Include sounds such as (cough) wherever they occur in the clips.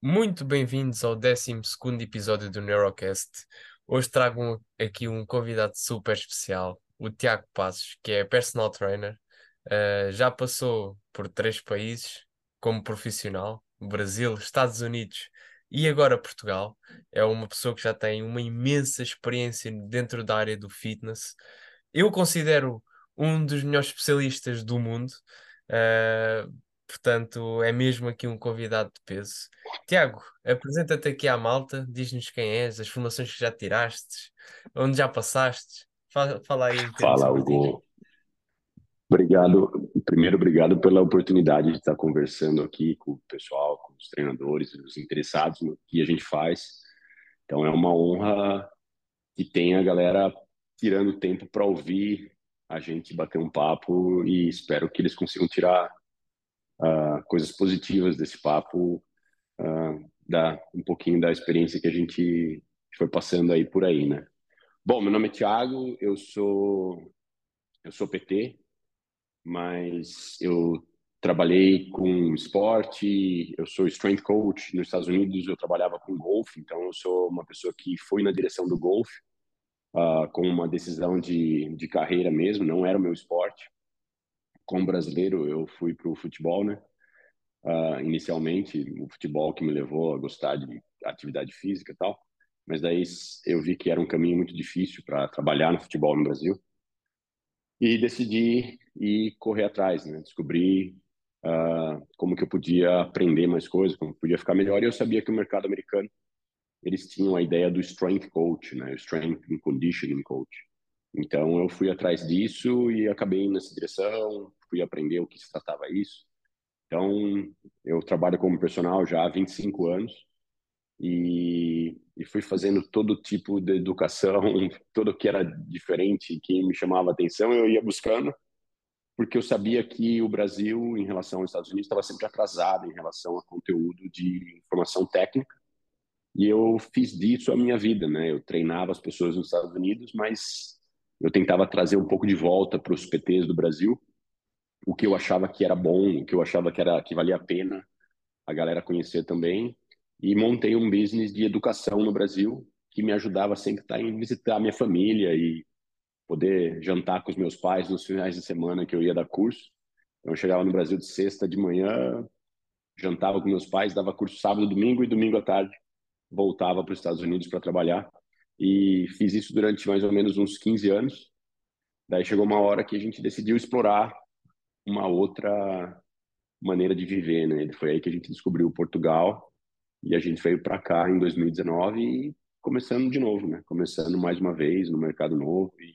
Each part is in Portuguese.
Muito bem-vindos ao 12 episódio do Neurocast. Hoje trago aqui um convidado super especial, o Tiago Passos, que é personal trainer. Uh, já passou por três países como profissional: Brasil, Estados Unidos e agora Portugal. É uma pessoa que já tem uma imensa experiência dentro da área do fitness. Eu considero um dos melhores especialistas do mundo. Uh, portanto, é mesmo aqui um convidado de peso. Tiago, apresenta-te aqui à malta, diz-nos quem és, as formações que já tiraste, onde já passaste. Fala, fala aí Fala. Hugo. Obrigado. Primeiro, obrigado pela oportunidade de estar conversando aqui com o pessoal, com os treinadores, os interessados no que a gente faz. Então, é uma honra que tenha a galera tirando tempo para ouvir a gente bater um papo e espero que eles consigam tirar uh, coisas positivas desse papo, uh, da, um pouquinho da experiência que a gente foi passando aí por aí, né? Bom, meu nome é Thiago, eu sou eu sou PT, mas eu trabalhei com esporte, eu sou strength coach nos Estados Unidos, eu trabalhava com golfe, então eu sou uma pessoa que foi na direção do golfe, uh, com uma decisão de, de carreira mesmo, não era o meu esporte. Como brasileiro, eu fui para o futebol, né? Uh, inicialmente, o futebol que me levou a gostar de atividade física e tal, mas daí eu vi que era um caminho muito difícil para trabalhar no futebol no Brasil e decidi ir correr atrás, né? Descobrir uh, como que eu podia aprender mais coisas, como podia ficar melhor. E eu sabia que o mercado americano eles tinham a ideia do strength coach, né? O strength and conditioning coach. Então eu fui atrás disso e acabei nessa direção, fui aprender o que se tratava isso. Então eu trabalho como personal já há 25 anos e, e fui fazendo todo tipo de educação, (laughs) tudo que era diferente, que me chamava atenção, eu ia buscando, porque eu sabia que o Brasil, em relação aos Estados Unidos, estava sempre atrasado em relação a conteúdo de informação técnica. E eu fiz disso a minha vida, né? Eu treinava as pessoas nos Estados Unidos, mas eu tentava trazer um pouco de volta para os PTs do Brasil, o que eu achava que era bom, o que eu achava que era que valia a pena a galera conhecer também e montei um business de educação no Brasil que me ajudava sempre a estar em visitar minha família e poder jantar com os meus pais nos finais de semana que eu ia dar curso. Então eu chegava no Brasil de sexta de manhã, jantava com meus pais, dava curso sábado, domingo e domingo à tarde voltava para os Estados Unidos para trabalhar e fiz isso durante mais ou menos uns 15 anos. Daí chegou uma hora que a gente decidiu explorar uma outra maneira de viver, né? Foi aí que a gente descobriu Portugal e a gente veio para cá em 2019 e começando de novo, né? Começando mais uma vez no mercado novo e,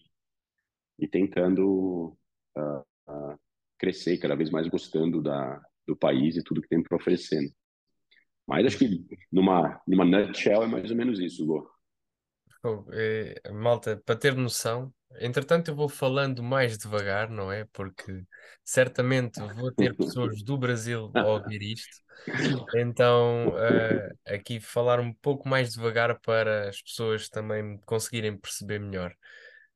e tentando uh, uh, crescer cada vez mais gostando da, do país e tudo que tem para oferecer. Né? Mas acho que numa, numa nutshell é mais ou menos isso, Hugo. Oh, é, malta, para ter noção, entretanto eu vou falando mais devagar, não é? Porque certamente vou ter pessoas do Brasil a ouvir isto. Então, uh, aqui falar um pouco mais devagar para as pessoas também conseguirem perceber melhor.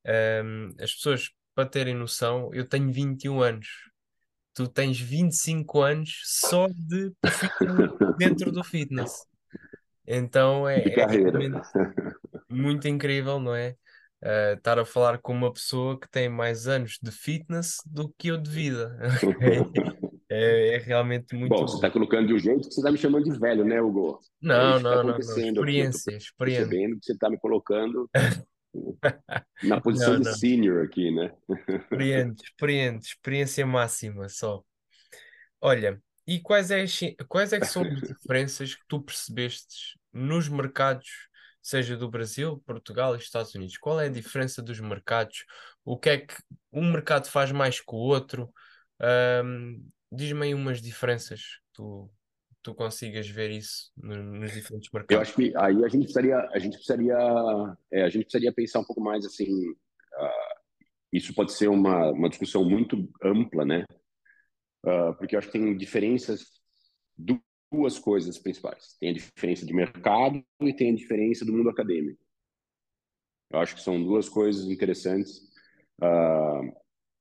Um, as pessoas, para terem noção, eu tenho 21 anos. Tu tens 25 anos só de (laughs) dentro do fitness. Então é, é realmente muito incrível, não é? Uh, estar a falar com uma pessoa que tem mais anos de fitness do que eu de vida. (laughs) é, é, realmente muito bom. Você está colocando de um jeito que você está me chamando de velho, né, Hugo? Não, é não, tá não, não. Experiência, aqui. experiência. Percebendo que você está me colocando (laughs) na posição não, de não. senior aqui, né? Experiente, experiente, experiência máxima só. Olha, e quais é, quais é que são as diferenças que tu percebeste nos mercados, seja do Brasil, Portugal e Estados Unidos? Qual é a diferença dos mercados? O que é que um mercado faz mais que o outro? Um, Diz-me aí umas diferenças que tu, tu consigas ver isso nos diferentes mercados. Eu acho que aí a gente precisaria, a gente precisaria, é, a gente precisaria pensar um pouco mais assim. Uh, isso pode ser uma, uma discussão muito ampla, né? Uh, porque eu acho que tem diferenças, duas coisas principais. Tem a diferença de mercado e tem a diferença do mundo acadêmico. Eu acho que são duas coisas interessantes uh,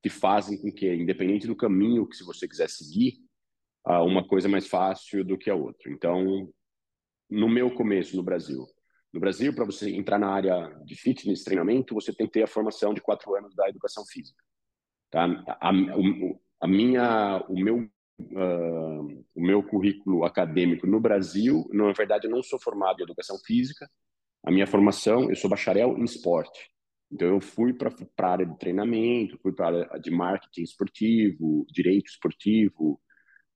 que fazem com que, independente do caminho que se você quiser seguir, uh, uma coisa é mais fácil do que a outra. Então, no meu começo no Brasil. No Brasil, para você entrar na área de fitness, treinamento, você tem que ter a formação de quatro anos da educação física. Tá? A, a, a minha, o meu, uh, o meu currículo acadêmico no Brasil, na verdade, eu não sou formado em educação física. A minha formação, eu sou bacharel em esporte. Então, eu fui para a área de treinamento, fui para a área de marketing esportivo, direito esportivo,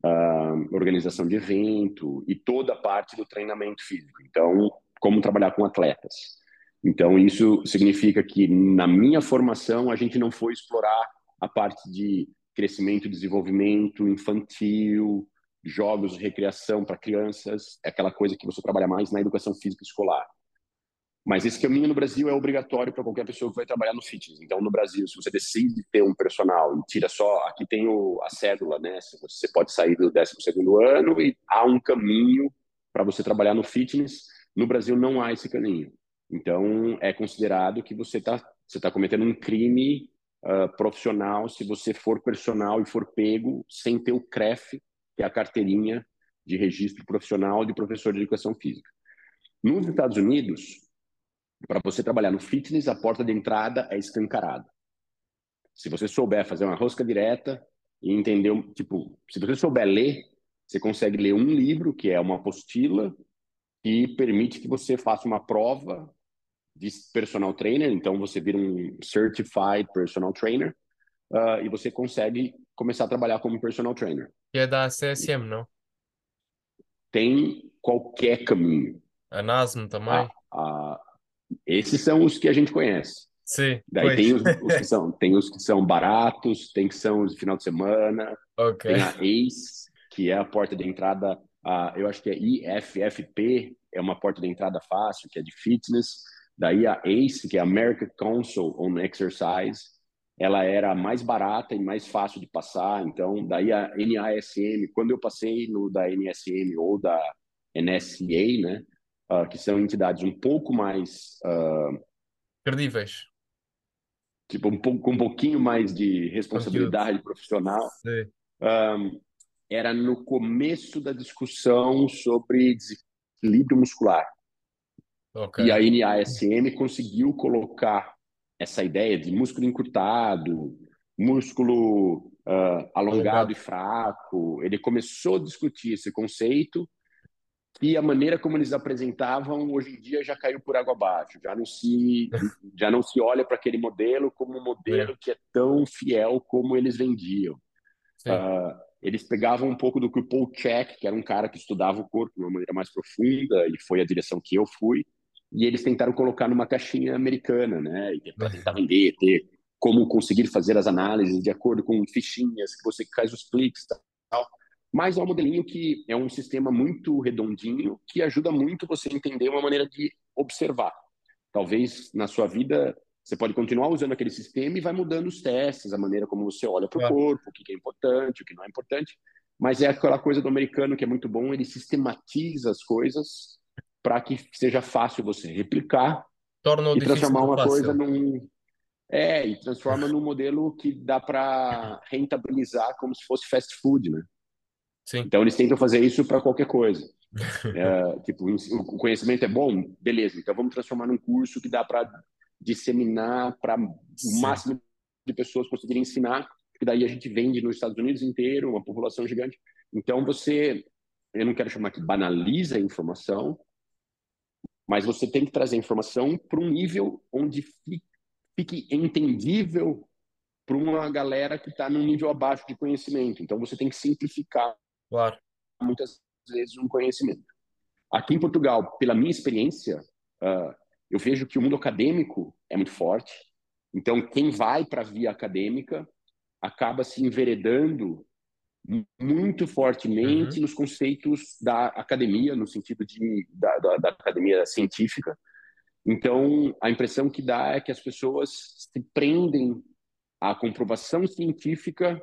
uh, organização de evento e toda a parte do treinamento físico. Então, como trabalhar com atletas. Então, isso significa que na minha formação a gente não foi explorar a parte de crescimento e desenvolvimento infantil, jogos de recreação para crianças, é aquela coisa que você trabalha mais na educação física escolar. Mas esse caminho no Brasil é obrigatório para qualquer pessoa que vai trabalhar no fitness. Então, no Brasil, se você decide ter um personal e tira só, aqui tem o, a cédula, né? Você pode sair do 12 ano e há um caminho para você trabalhar no fitness. No Brasil não há esse caminho. Então, é considerado que você está você tá cometendo um crime uh, profissional se você for personal e for pego sem ter o CREF, que é a carteirinha de registro profissional de professor de educação física. Nos Estados Unidos, para você trabalhar no fitness, a porta de entrada é escancarada. Se você souber fazer uma rosca direta e entender, tipo, se você souber ler, você consegue ler um livro, que é uma apostila, que permite que você faça uma prova de personal trainer. Então, você vira um certified personal trainer uh, e você consegue começar a trabalhar como personal trainer. E é da CSM, não? Tem qualquer caminho. A NASM também? A, a, esses são os que a gente conhece. Sim. Daí tem os, os, que (laughs) são, tem os que são baratos, tem que são os de final de semana, okay. tem a ACE, que é a porta de entrada, a, eu acho que é IFFP, é uma porta de entrada fácil, que é de fitness. Daí a ACE, que é a American Council on Exercise, ela era mais barata e mais fácil de passar. Então, daí a NASM, quando eu passei no da NSM ou da NSA, né, uh, que são entidades um pouco mais uh, credíveis, tipo um pouco com um pouquinho mais de responsabilidade profissional. Um, era no começo da discussão sobre desequilíbrio muscular. Okay. E a NASM conseguiu colocar essa ideia de músculo encurtado, músculo uh, alongado, alongado e fraco. Ele começou a discutir esse conceito e a maneira como eles apresentavam hoje em dia já caiu por água abaixo. Já não se (laughs) já não se olha para aquele modelo como um modelo é. que é tão fiel como eles vendiam. Uh, eles pegavam um pouco do que o Paul Check, que era um cara que estudava o corpo de uma maneira mais profunda, e foi a direção que eu fui, e eles tentaram colocar numa caixinha americana, né? E para tentar vender, ter como conseguir fazer as análises de acordo com fichinhas que você faz os cliques, tal. Mas é um modelinho que é um sistema muito redondinho que ajuda muito você a entender uma maneira de observar. Talvez na sua vida você pode continuar usando aquele sistema e vai mudando os testes, a maneira como você olha para o claro. corpo, o que é importante, o que não é importante. Mas é aquela coisa do americano que é muito bom, ele sistematiza as coisas para que seja fácil você replicar e transformar uma fácil. coisa num é e transforma num modelo que dá para rentabilizar como se fosse fast food, né? Sim. Então eles tentam fazer isso para qualquer coisa. (laughs) é, tipo, o conhecimento é bom, beleza. Então vamos transformar num curso que dá para disseminar para o máximo de pessoas conseguirem ensinar, que daí a gente vende nos Estados Unidos inteiro, uma população gigante. Então você, eu não quero chamar que banaliza a informação, mas você tem que trazer a informação para um nível onde fique, fique entendível para uma galera que está num nível abaixo de conhecimento. Então você tem que simplificar Claro. Muitas vezes um conhecimento. Aqui em Portugal, pela minha experiência, uh, eu vejo que o mundo acadêmico é muito forte. Então, quem vai para a via acadêmica acaba se enveredando muito fortemente uhum. nos conceitos da academia, no sentido de, da, da, da, academia científica. Então, a impressão que dá é que as pessoas se prendem à comprovação científica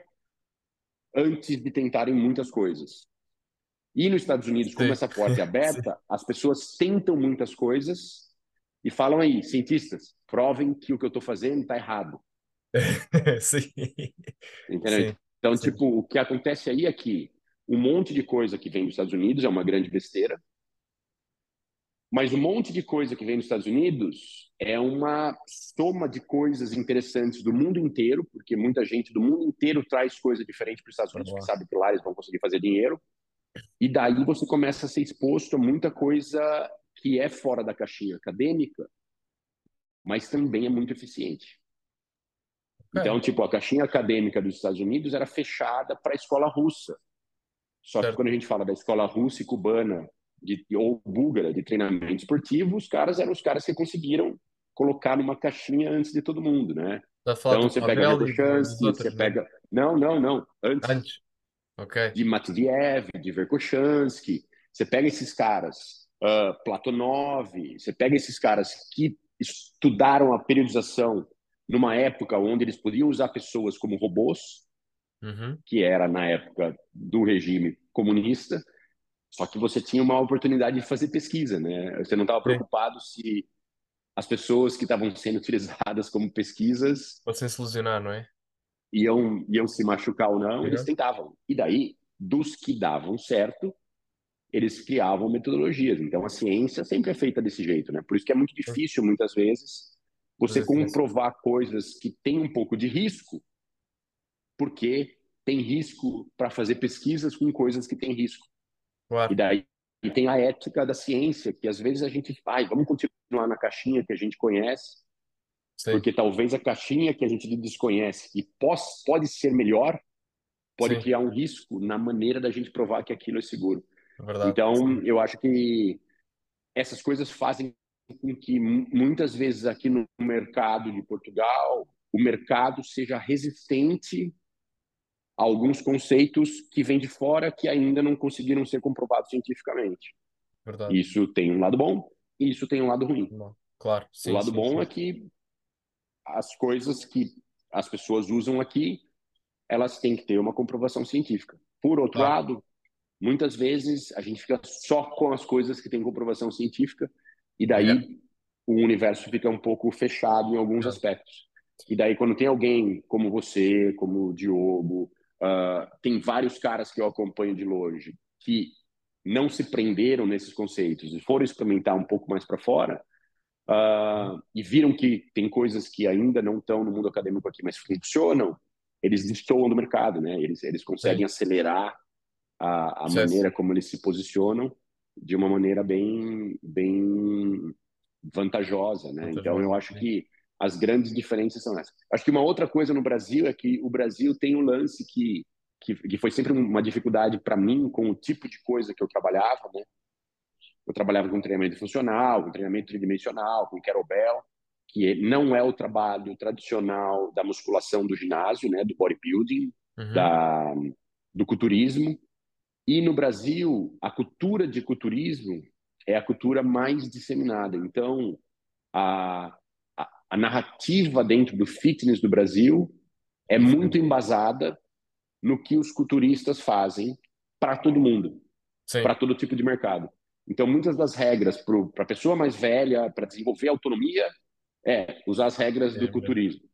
antes de tentarem muitas coisas. E nos Estados Unidos, como essa porta é (laughs) aberta, as pessoas tentam muitas coisas e falam aí, cientistas, provem que o que eu estou fazendo está errado. (laughs) Sim. Entendeu? Sim. Então, Sim. tipo, o que acontece aí é que um monte de coisa que vem dos Estados Unidos é uma grande besteira. Mas um monte de coisa que vem dos Estados Unidos é uma soma de coisas interessantes do mundo inteiro, porque muita gente do mundo inteiro traz coisa diferente para os Estados Unidos, porque sabe que lá eles vão conseguir fazer dinheiro. E daí você começa a ser exposto a muita coisa que é fora da caixinha acadêmica, mas também é muito eficiente. É. Então, tipo, a caixinha acadêmica dos Estados Unidos era fechada para a escola russa. Só certo. que quando a gente fala da escola russa e cubana de, ou búlgara de treinamento esportivo, os caras eram os caras que conseguiram colocar numa caixinha antes de todo mundo, né? Tá então você pega Verkhochansky, você né? pega... Não, não, não. Antes. Antes. Ok. De Matviev, de Verkhochansky. Você pega esses caras, uh, Platonov, você pega esses caras que estudaram a periodização numa época onde eles podiam usar pessoas como robôs, uhum. que era na época do regime comunista, só que você tinha uma oportunidade de fazer pesquisa, né? Você não estava preocupado se as pessoas que estavam sendo utilizadas como pesquisas fossem se ilusionar, não é? Iam, iam se machucar ou não, uhum. eles tentavam. E daí, dos que davam certo, eles criavam metodologias. Então, a ciência sempre é feita desse jeito, né? Por isso que é muito difícil, muitas vezes, você comprovar coisas que têm um pouco de risco, porque tem risco para fazer pesquisas com coisas que têm risco. E daí e tem a ética da ciência, que às vezes a gente faz, vamos continuar na caixinha que a gente conhece, Sim. porque talvez a caixinha que a gente desconhece e pode, pode ser melhor, pode Sim. criar um risco na maneira da gente provar que aquilo é seguro. É então, eu acho que essas coisas fazem que muitas vezes aqui no mercado de Portugal o mercado seja resistente a alguns conceitos que vêm de fora que ainda não conseguiram ser comprovados cientificamente. Verdade. Isso tem um lado bom e isso tem um lado ruim. Claro. Sim, o lado sim, bom sim. é que as coisas que as pessoas usam aqui, elas têm que ter uma comprovação científica. Por outro lado, muitas vezes a gente fica só com as coisas que têm comprovação científica e daí é. o universo fica um pouco fechado em alguns é. aspectos. E daí, quando tem alguém como você, como o Diogo, uh, tem vários caras que eu acompanho de longe que não se prenderam nesses conceitos e foram experimentar um pouco mais para fora uh, e viram que tem coisas que ainda não estão no mundo acadêmico aqui, mas funcionam, eles destoam do mercado, né? Eles, eles conseguem Sim. acelerar a, a maneira como eles se posicionam de uma maneira bem, bem vantajosa, né? Vantajoso, então eu acho né? que as grandes diferenças são essas. Acho que uma outra coisa no Brasil é que o Brasil tem um lance que que, que foi sempre uma dificuldade para mim com o tipo de coisa que eu trabalhava, né? Eu trabalhava com treinamento funcional, com treinamento tridimensional, com kettlebell, que não é o trabalho tradicional da musculação do ginásio, né, do bodybuilding, uhum. da, do culturismo, e no Brasil, a cultura de culturismo é a cultura mais disseminada. Então, a, a, a narrativa dentro do fitness do Brasil é muito embasada no que os culturistas fazem para todo mundo, para todo tipo de mercado. Então, muitas das regras para a pessoa mais velha, para desenvolver autonomia, é usar as regras é, do culturismo.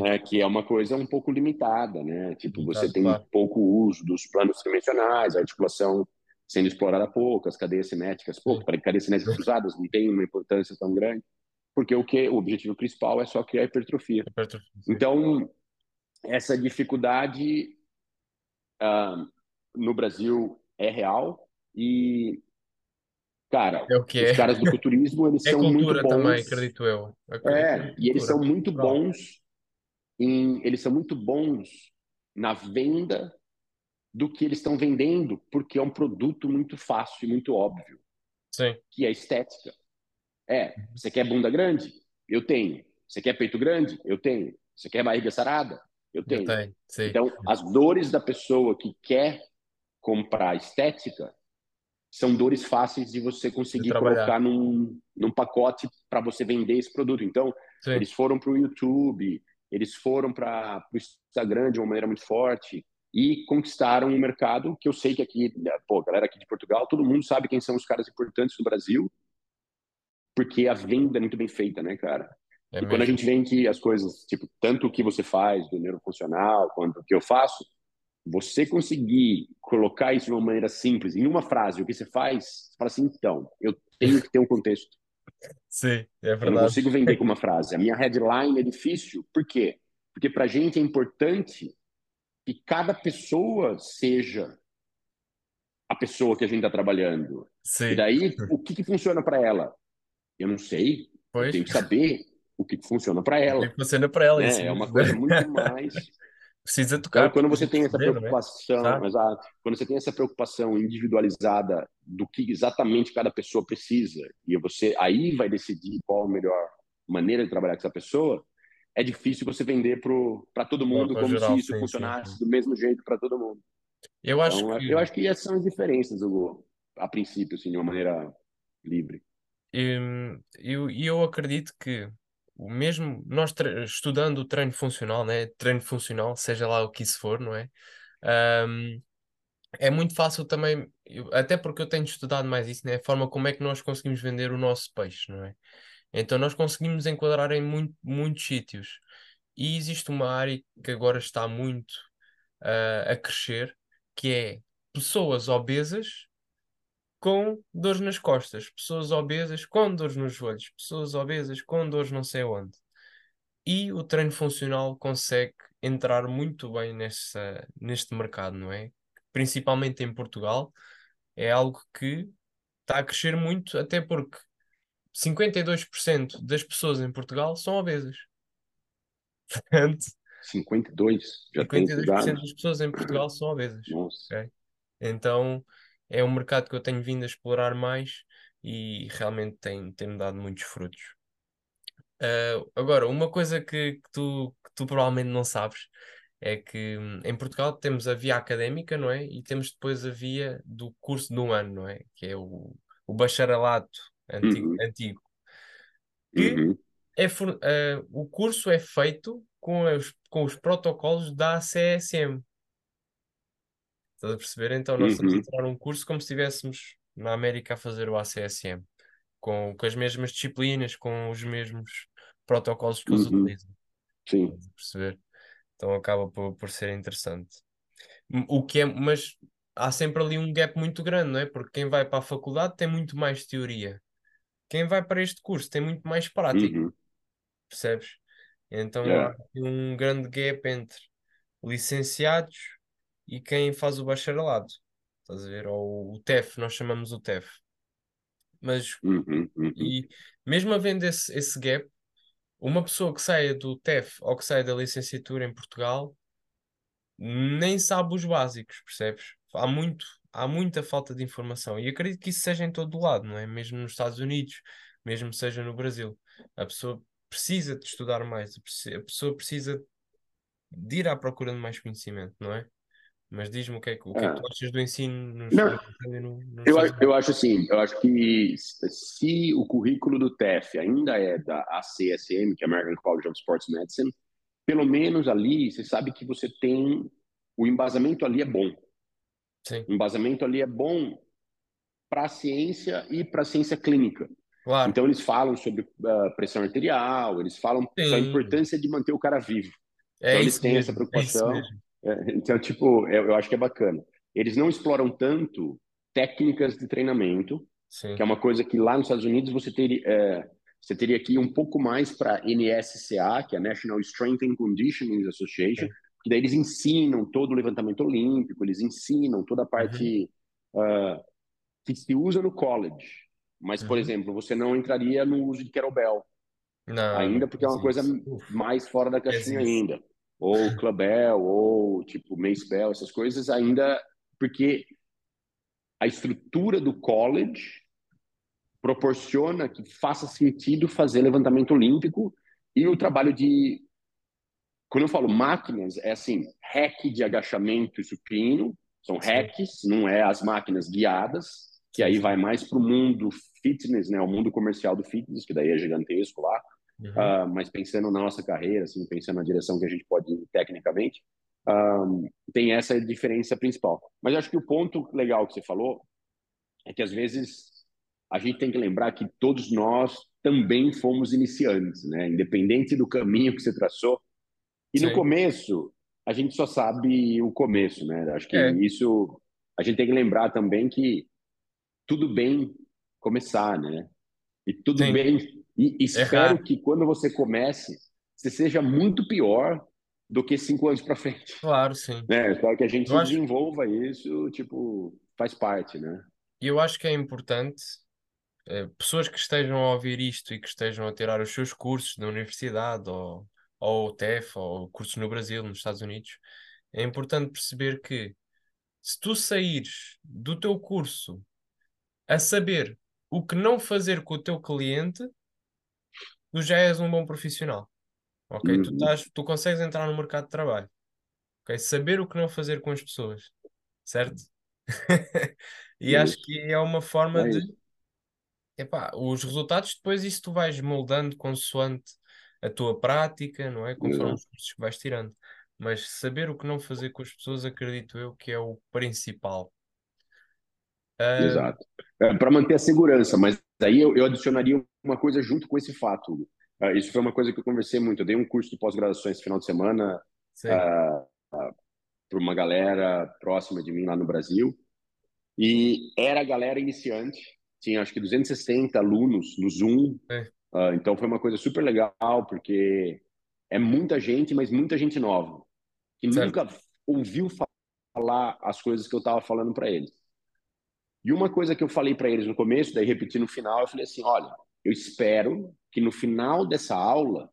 Né, que é uma coisa um pouco limitada, né? Tipo, você tem claro. pouco uso dos planos tridimensionais, a articulação sendo explorada pouco, as cadeias cinéticas pouco, para cadeias cinéticas cruzadas não tem uma importância tão grande, porque o que o objetivo principal é só criar hipertrofia. hipertrofia então, essa dificuldade uh, no Brasil é real e cara, é os é. caras do culturismo eles é são muito bons. também, acredito eu. Acredito é, e eles são muito bons em, eles são muito bons na venda do que eles estão vendendo, porque é um produto muito fácil e muito óbvio. Sim. Que é estética. É, você quer bunda grande? Eu tenho. Você quer peito grande? Eu tenho. Você quer barriga sarada? Eu tenho. Eu tenho. Então, as dores da pessoa que quer comprar estética são dores fáceis de você conseguir de colocar num, num pacote para você vender esse produto. Então, Sim. eles foram para o YouTube, eles foram para o Instagram de uma maneira muito forte e conquistaram um mercado que eu sei que aqui, né, pô, galera aqui de Portugal, todo mundo sabe quem são os caras importantes do Brasil, porque a venda é muito bem feita, né, cara? É e mesmo. quando a gente vê que as coisas, tipo, tanto o que você faz do neurofuncional quanto o que eu faço, você conseguir colocar isso de uma maneira simples, em uma frase, o que você faz, você fala assim, então, eu tenho que ter um contexto. Sim, é verdade. Eu não consigo vender com uma frase. A minha headline é difícil. Por quê? Porque para a gente é importante que cada pessoa seja a pessoa que a gente está trabalhando. Sim. E daí, o que, que funciona para ela? Eu não sei. Pois. Eu tenho que saber o que, que funciona para ela. O que funciona para ela, É, isso é uma coisa muito (laughs) mais. Precisa tocar. Então, quando você tem essa perceber, não é? preocupação, Claro. exato, quando você tem essa preocupação individualizada do que exatamente cada pessoa precisa e você aí vai decidir qual a melhor maneira de trabalhar com essa pessoa, é difícil você vender para todo mundo Para como geral, se isso sim, funcionasse sim. do mesmo jeito para todo mundo. Eu acho Então, que eu acho que essas são as diferenças, Hugo, a princípio, assim, de uma maneira livre. Hum, eu, e eu acredito que o mesmo nós estudando o treino funcional, né? Treino funcional, seja lá o que isso for, não é? Hum, é muito fácil também, até porque eu tenho estudado mais isso, né? A forma como é que nós conseguimos vender o nosso peixe, não é? Então nós conseguimos enquadrar em muito- muitos sítios. E existe uma área que agora está muito ah, a crescer, que é pessoas obesas com dores nas costas, pessoas obesas com dores nos joelhos, pessoas obesas com dores não sei onde. E o treino funcional consegue entrar muito bem nessa, neste mercado, não é? Principalmente em Portugal, é algo que está a crescer muito, até porque 52% das pessoas em Portugal são obesas. Portanto, 52, já tem esses 52% dados? das pessoas em Portugal são obesas. Nossa. ok? Então é um mercado que eu tenho vindo a explorar mais e realmente tem, tem-me dado muitos frutos. Ah, agora, uma coisa que, que tu, que tu provavelmente não sabes é que hum, em Portugal temos a via académica, não é? E temos depois a via do curso de um ano, não é? Que é o, o bacharelato antigo, Uhum, antigo. Que uhum, é, for- ah, o curso é feito com os, com os protocolos da ACSM. Estás a perceber? Então nós estamos a uhum, tirar um curso como se estivéssemos na América a fazer o ACSM, com, com as mesmas disciplinas, com os mesmos protocolos que eles uhum, utilizam. sim. Estás a perceber? Então acaba por, por ser interessante. O que é, mas há sempre ali um gap muito grande, não é? Porque quem vai para a faculdade tem muito mais teoria. Quem vai para este curso tem muito mais prática, Uhum, percebes? Então há é, aqui um grande gap entre licenciados e quem faz o bacharelado. Estás a ver? Ou o TEF, nós chamamos o TEF. Mas, uhum, uhum, e mesmo havendo esse, esse gap, uma pessoa que saia do TEF ou que saia da licenciatura em Portugal nem sabe os básicos, percebes? Há muito, há muita falta de informação. E acredito que isso seja em todo o lado, não é? Mesmo nos Estados Unidos, mesmo seja no Brasil. A pessoa precisa de estudar mais, a pessoa precisa de ir à procura de mais conhecimento, não é? Mas diz-me o que é que, o que é que é. tu achas do ensino no no- nos Eu, Estados a- Unidos? eu acho assim, eu acho que se o currículo do TEF ainda é da ACSM, que é American College of Sports Medicine, pelo menos ali você sabe que você tem o embasamento ali é bom. Sim, O embasamento ali é bom para a ciência e para a ciência clínica. claro. Então eles falam sobre ah, pressão arterial, eles falam Sim, importância de manter o cara vivo. é Então eles têm essa mesmo, é isso preocupação. É, então, tipo, eu, eu acho que é bacana. Eles não exploram tanto técnicas de treinamento, Sim, que é uma coisa que lá nos Estados Unidos você teria, é, você teria que ir um pouco mais para NSCA, que é a National Strength and Conditioning Association, sim. que daí eles ensinam todo o levantamento olímpico, eles ensinam toda a Uhum, parte ah, que se usa no college. Mas, por uhum. exemplo, você não entraria no uso de kettlebell, Não, ainda porque é uma coisa mais fora da caixinha ainda. Ou clubbell, ou tipo mace bell, essas coisas ainda, porque a estrutura do college proporciona que faça sentido fazer levantamento olímpico e o trabalho de quando eu falo máquinas é assim hack de agachamento e supino são hacks não é as máquinas guiadas que aí vai mais para o mundo fitness né o mundo comercial do fitness que daí é gigantesco lá Uhum, Ah, mas pensando na nossa carreira assim pensando na direção que a gente pode ir tecnicamente tem essa diferença principal mas acho que o ponto legal que você falou é que às vezes a gente tem que lembrar que todos nós também fomos iniciantes, né? Independente do caminho que você traçou. E no sim, começo, a gente só sabe o começo, né? Acho que É, isso a gente tem que lembrar também que tudo bem começar, né? E tudo sim, bem. E espero errar. que quando você comece, você seja muito pior do que cinco anos para frente. Claro, sim. Né? Espero que a Eu gente acho, desenvolva isso, tipo, faz parte, né? eu acho que é importante, eh, pessoas que estejam a ouvir isto e que estejam a tirar os seus cursos na universidade ou, ou TEF ou cursos no Brasil, nos Estados Unidos, é importante perceber que se tu saíres do teu curso a saber o que não fazer com o teu cliente, tu já és um bom profissional, ok? Tu Uhum. estás, tu consegues entrar no mercado de trabalho, ok? Saber o que não fazer com as pessoas, certo? (laughs) E acho que é uma forma É de, epá, os resultados depois isso tu vais moldando consoante a tua prática, não é? Conforme os Exato. cursos que vais tirando. Mas saber o que não fazer com as pessoas, acredito eu que é o principal. Ah, Exato. É, para manter a segurança, mas aí eu, eu adicionaria uma coisa junto com esse fato. Ah, isso foi uma coisa que eu conversei muito. Eu dei um curso de pós-graduação esse final de semana sim, para uma galera próxima de mim lá no Brasil. E era a galera iniciante, tinha acho que 260 alunos no Zoom. sim, Ah, então foi uma coisa super legal, porque é muita gente, mas muita gente nova, que certo. nunca ouviu falar as coisas que eu estava falando para eles. E uma coisa que eu falei para eles no começo, daí repeti no final, eu falei assim: olha, eu espero que no final dessa aula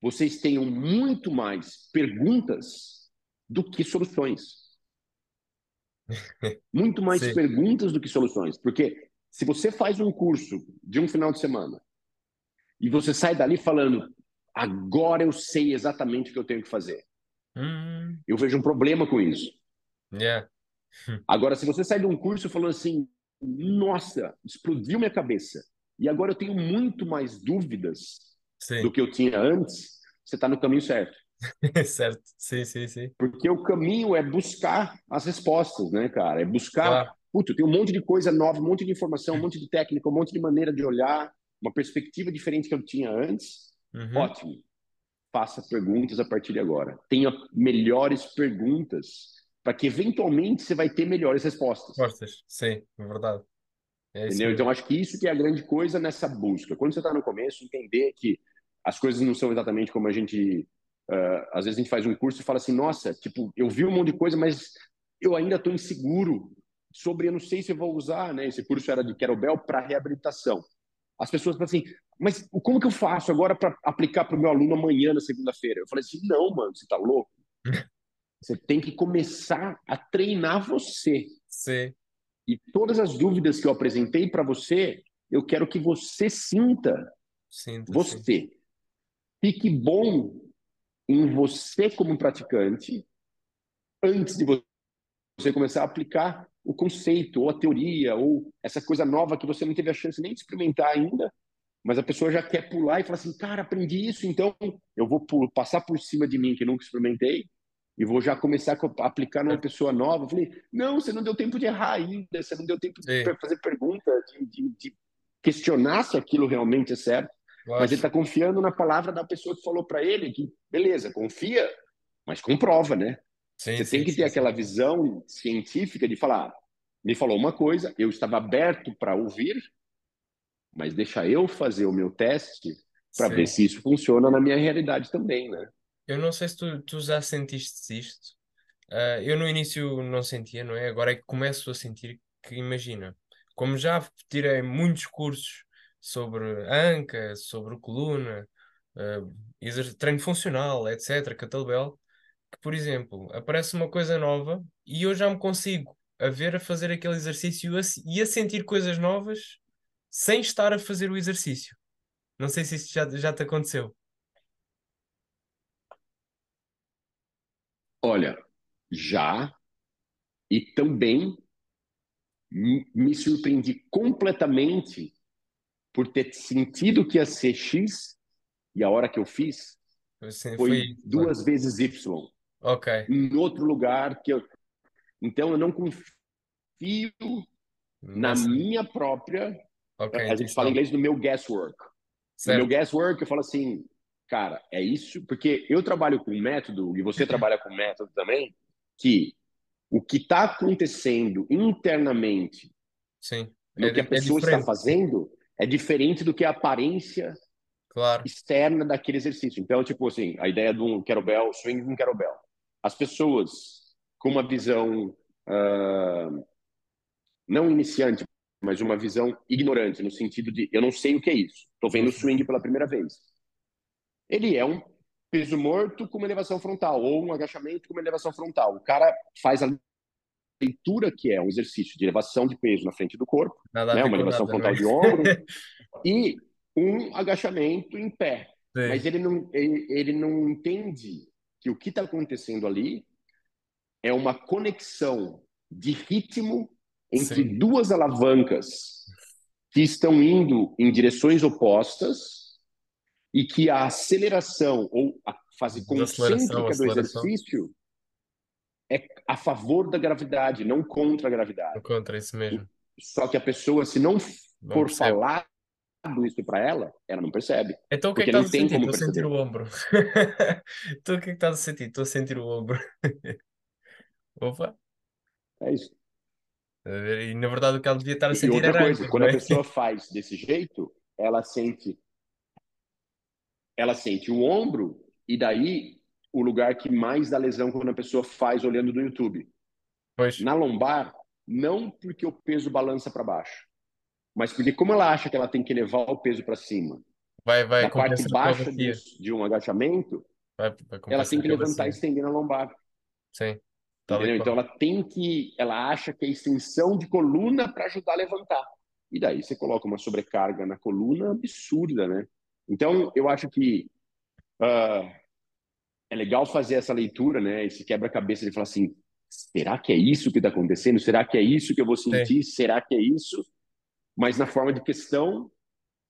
vocês tenham muito mais perguntas do que soluções. (laughs) Muito mais Sim, perguntas do que soluções. Porque se você faz um curso de um final de semana e você sai dali falando, agora eu sei exatamente o que eu tenho que fazer, hum, eu vejo um problema com isso. yeah, (laughs) Agora, se você sai de um curso falando assim, nossa, explodiu minha cabeça, e agora eu tenho muito mais dúvidas do sim, que eu tinha antes, você está no caminho certo. (laughs) certo, sim, sim, sim, Porque o caminho é buscar as respostas, né, cara? É buscar. claro. Puta, tem um monte de coisa nova, um monte de informação, um monte de técnica, um monte de maneira de olhar, uma perspectiva diferente que eu tinha antes. Uhum. Ótimo. Faça perguntas a partir de agora. Tenha melhores perguntas para que eventualmente você vai ter melhores respostas. Gostas? Sim, é verdade. É Entendeu? Então, acho que isso que é a grande coisa nessa busca. Quando você está no começo, entender que as coisas não são exatamente como a gente. Uh, às vezes a gente faz um curso e fala assim: nossa, tipo, eu vi um monte de coisa, mas eu ainda estou inseguro sobre, eu não sei se eu vou usar, né? Esse curso era de Kettlebell para reabilitação. As pessoas falam assim: mas como que eu faço agora para aplicar para o meu aluno amanhã, na segunda-feira? Eu falei assim: não, mano, você está louco? (laughs) Você tem que começar a treinar você. Sim, E todas as dúvidas que eu apresentei para você, eu quero que você sinta sinto, sim. você. Fique bom em você como praticante antes de você começar a aplicar o conceito, ou a teoria, ou essa coisa nova que você não teve a chance nem de experimentar ainda, mas a pessoa já quer pular e falar assim, cara, aprendi isso, então eu vou passar por cima de mim que nunca experimentei e vou já começar a aplicar numa Certo. pessoa nova. Eu falei, não, você não deu tempo de errar ainda, você não deu tempo de Sim, fazer pergunta, de, de, de questionar se aquilo realmente é certo. Mas ele está confiando na palavra da pessoa que falou para ele que, beleza, confia, mas comprova, né? Sim, Você tem sim, que ter aquela visão científica de falar, me falou uma coisa, eu estava aberto para ouvir, mas deixa eu fazer o meu teste para ver se isso funciona na minha realidade também, né? Eu não sei se tu, tu já sentiste isto. Ah, eu no início não sentia, não é? Agora é que começo a sentir que, imagina, como já tirei muitos cursos sobre anca, sobre coluna, exer- treino funcional, etc., kettlebell, que, por exemplo, aparece uma coisa nova e eu já me consigo a ver a fazer aquele exercício e a e a sentir coisas novas sem estar a fazer o exercício. Não sei se isto já, já te aconteceu. Olha, já e também me surpreendi completamente por ter sentido que ia ser X e a hora que eu fiz foi foi duas vezes Y. Ok, em outro lugar que eu então eu não confio na minha própria Ok, a gente fala em intuição. inglês no meu guesswork. No meu Certo. guesswork eu falo assim cara, é isso, porque eu trabalho com método, e você trabalha com método também, que o que está acontecendo internamente Sim. no É, que a é pessoa está diferente. fazendo é diferente do que a aparência Claro. externa daquele exercício. Então, tipo assim, a ideia de um kettlebell, swing de um kettlebell. As pessoas com uma visão ah, não iniciante, mas uma visão ignorante, no sentido de eu não sei o que é isso. Estou vendo o swing pela primeira vez. Ele é um peso morto com uma elevação frontal, ou um agachamento com uma elevação frontal. O cara faz a leitura que é um exercício de elevação de peso na frente do corpo, Nada né? uma elevação frontal é? de ombro, (laughs) e um agachamento em pé. Sim. Mas ele não, ele, ele não entende que o que está acontecendo ali é uma conexão de ritmo entre Sim. duas alavancas que estão indo em direções opostas e que a aceleração ou a fase concêntrica do exercício é a favor da gravidade, não contra a gravidade. Contra isso mesmo. Só que a pessoa, se não Não for percebe. falar isso para ela, ela não percebe. Então o que é que estás a sentir? Estou a sentir o ombro. (laughs) Tu o que é que estás a sentir? Estou a sentir o ombro. (laughs) Opa. É isso. Ver, E na verdade o que ela devia estar a E sentir outra era coisa, âncoras, quando não a é? pessoa (laughs) faz desse jeito, ela sente ela sente o ombro e daí o lugar que mais dá lesão quando a pessoa faz olhando no YouTube. Pois, Na lombar, não porque o peso balança para baixo, mas porque como ela acha que ela tem que levar o peso para cima, vai, vai da parte baixa de, de um agachamento, Vai, vai ela tem que levantar e estender na lombar. Sim, Entendeu? Então ela tem que, ela acha que é extensão de coluna para ajudar a levantar. E daí você coloca uma sobrecarga na coluna absurda, né? Então eu acho que ah, é legal fazer essa leitura, né? Esse quebra-cabeça de falar assim: será que é isso que está acontecendo? Será que é isso que eu vou Sim, sentir? Será que é isso? Mas na forma de questão,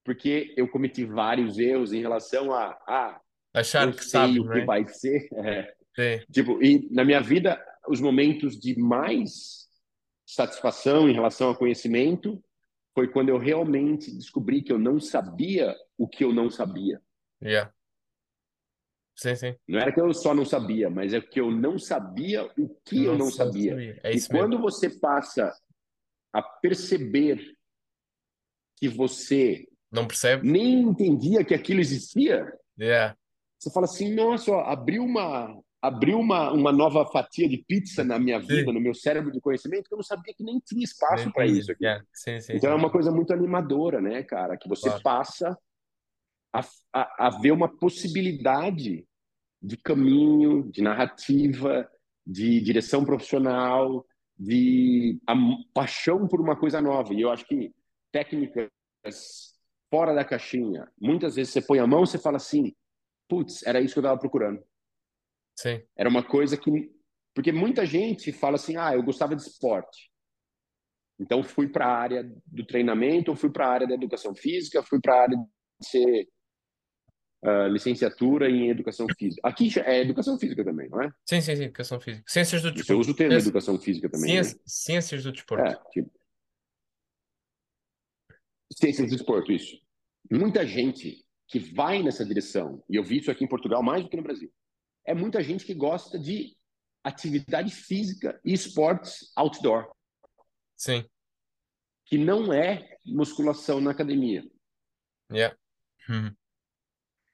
porque eu cometi vários erros em relação a, ah, achar que sei sabes, o que é? vai ser. (laughs) É, Tipo, e na minha vida, os momentos de mais satisfação em relação ao conhecimento foi quando eu realmente descobri que eu não sabia o que eu não sabia. yeah. Sim, sim. Não era que eu só não sabia, mas é que eu não sabia o que eu Não sabia. sabia. É E isso mesmo. quando você passa a perceber que você Não percebes? nem entendia que aquilo existia, Yeah. você fala assim, nossa, ó, abriu uma abriu uma, uma nova fatia de pizza na minha vida, Sim, no meu cérebro de conhecimento, que eu não sabia que nem tinha espaço para isso aqui. Yeah. Sim, sim, Então é uma coisa muito animadora, né, cara? Que você Claro. passa a, a, a ver uma possibilidade de caminho, de narrativa, de direção profissional, de a paixão por uma coisa nova. E eu acho que técnicas fora da caixinha, muitas vezes você põe a mão e você fala assim, putz, era isso que eu estava procurando. Sim, Era uma coisa que. Porque muita gente fala assim, ah, eu gostava de esporte. Então fui para a área do treinamento, fui para a área da educação física, fui para a área de ser uh, licenciatura em educação física. Aqui é educação física também, não é? sim, sim, sim. Educação física. Ciências do desporto. usa o termo educação física também, né? ciência- Ciências do desporto. É, tipo, ciências do esporte, isso. Muita gente que vai nessa direção, e eu vi isso aqui em Portugal mais do que no Brasil, é muita gente que gosta de atividade física e esportes outdoor, Sim. que não é musculação na academia. Yeah. Uhum.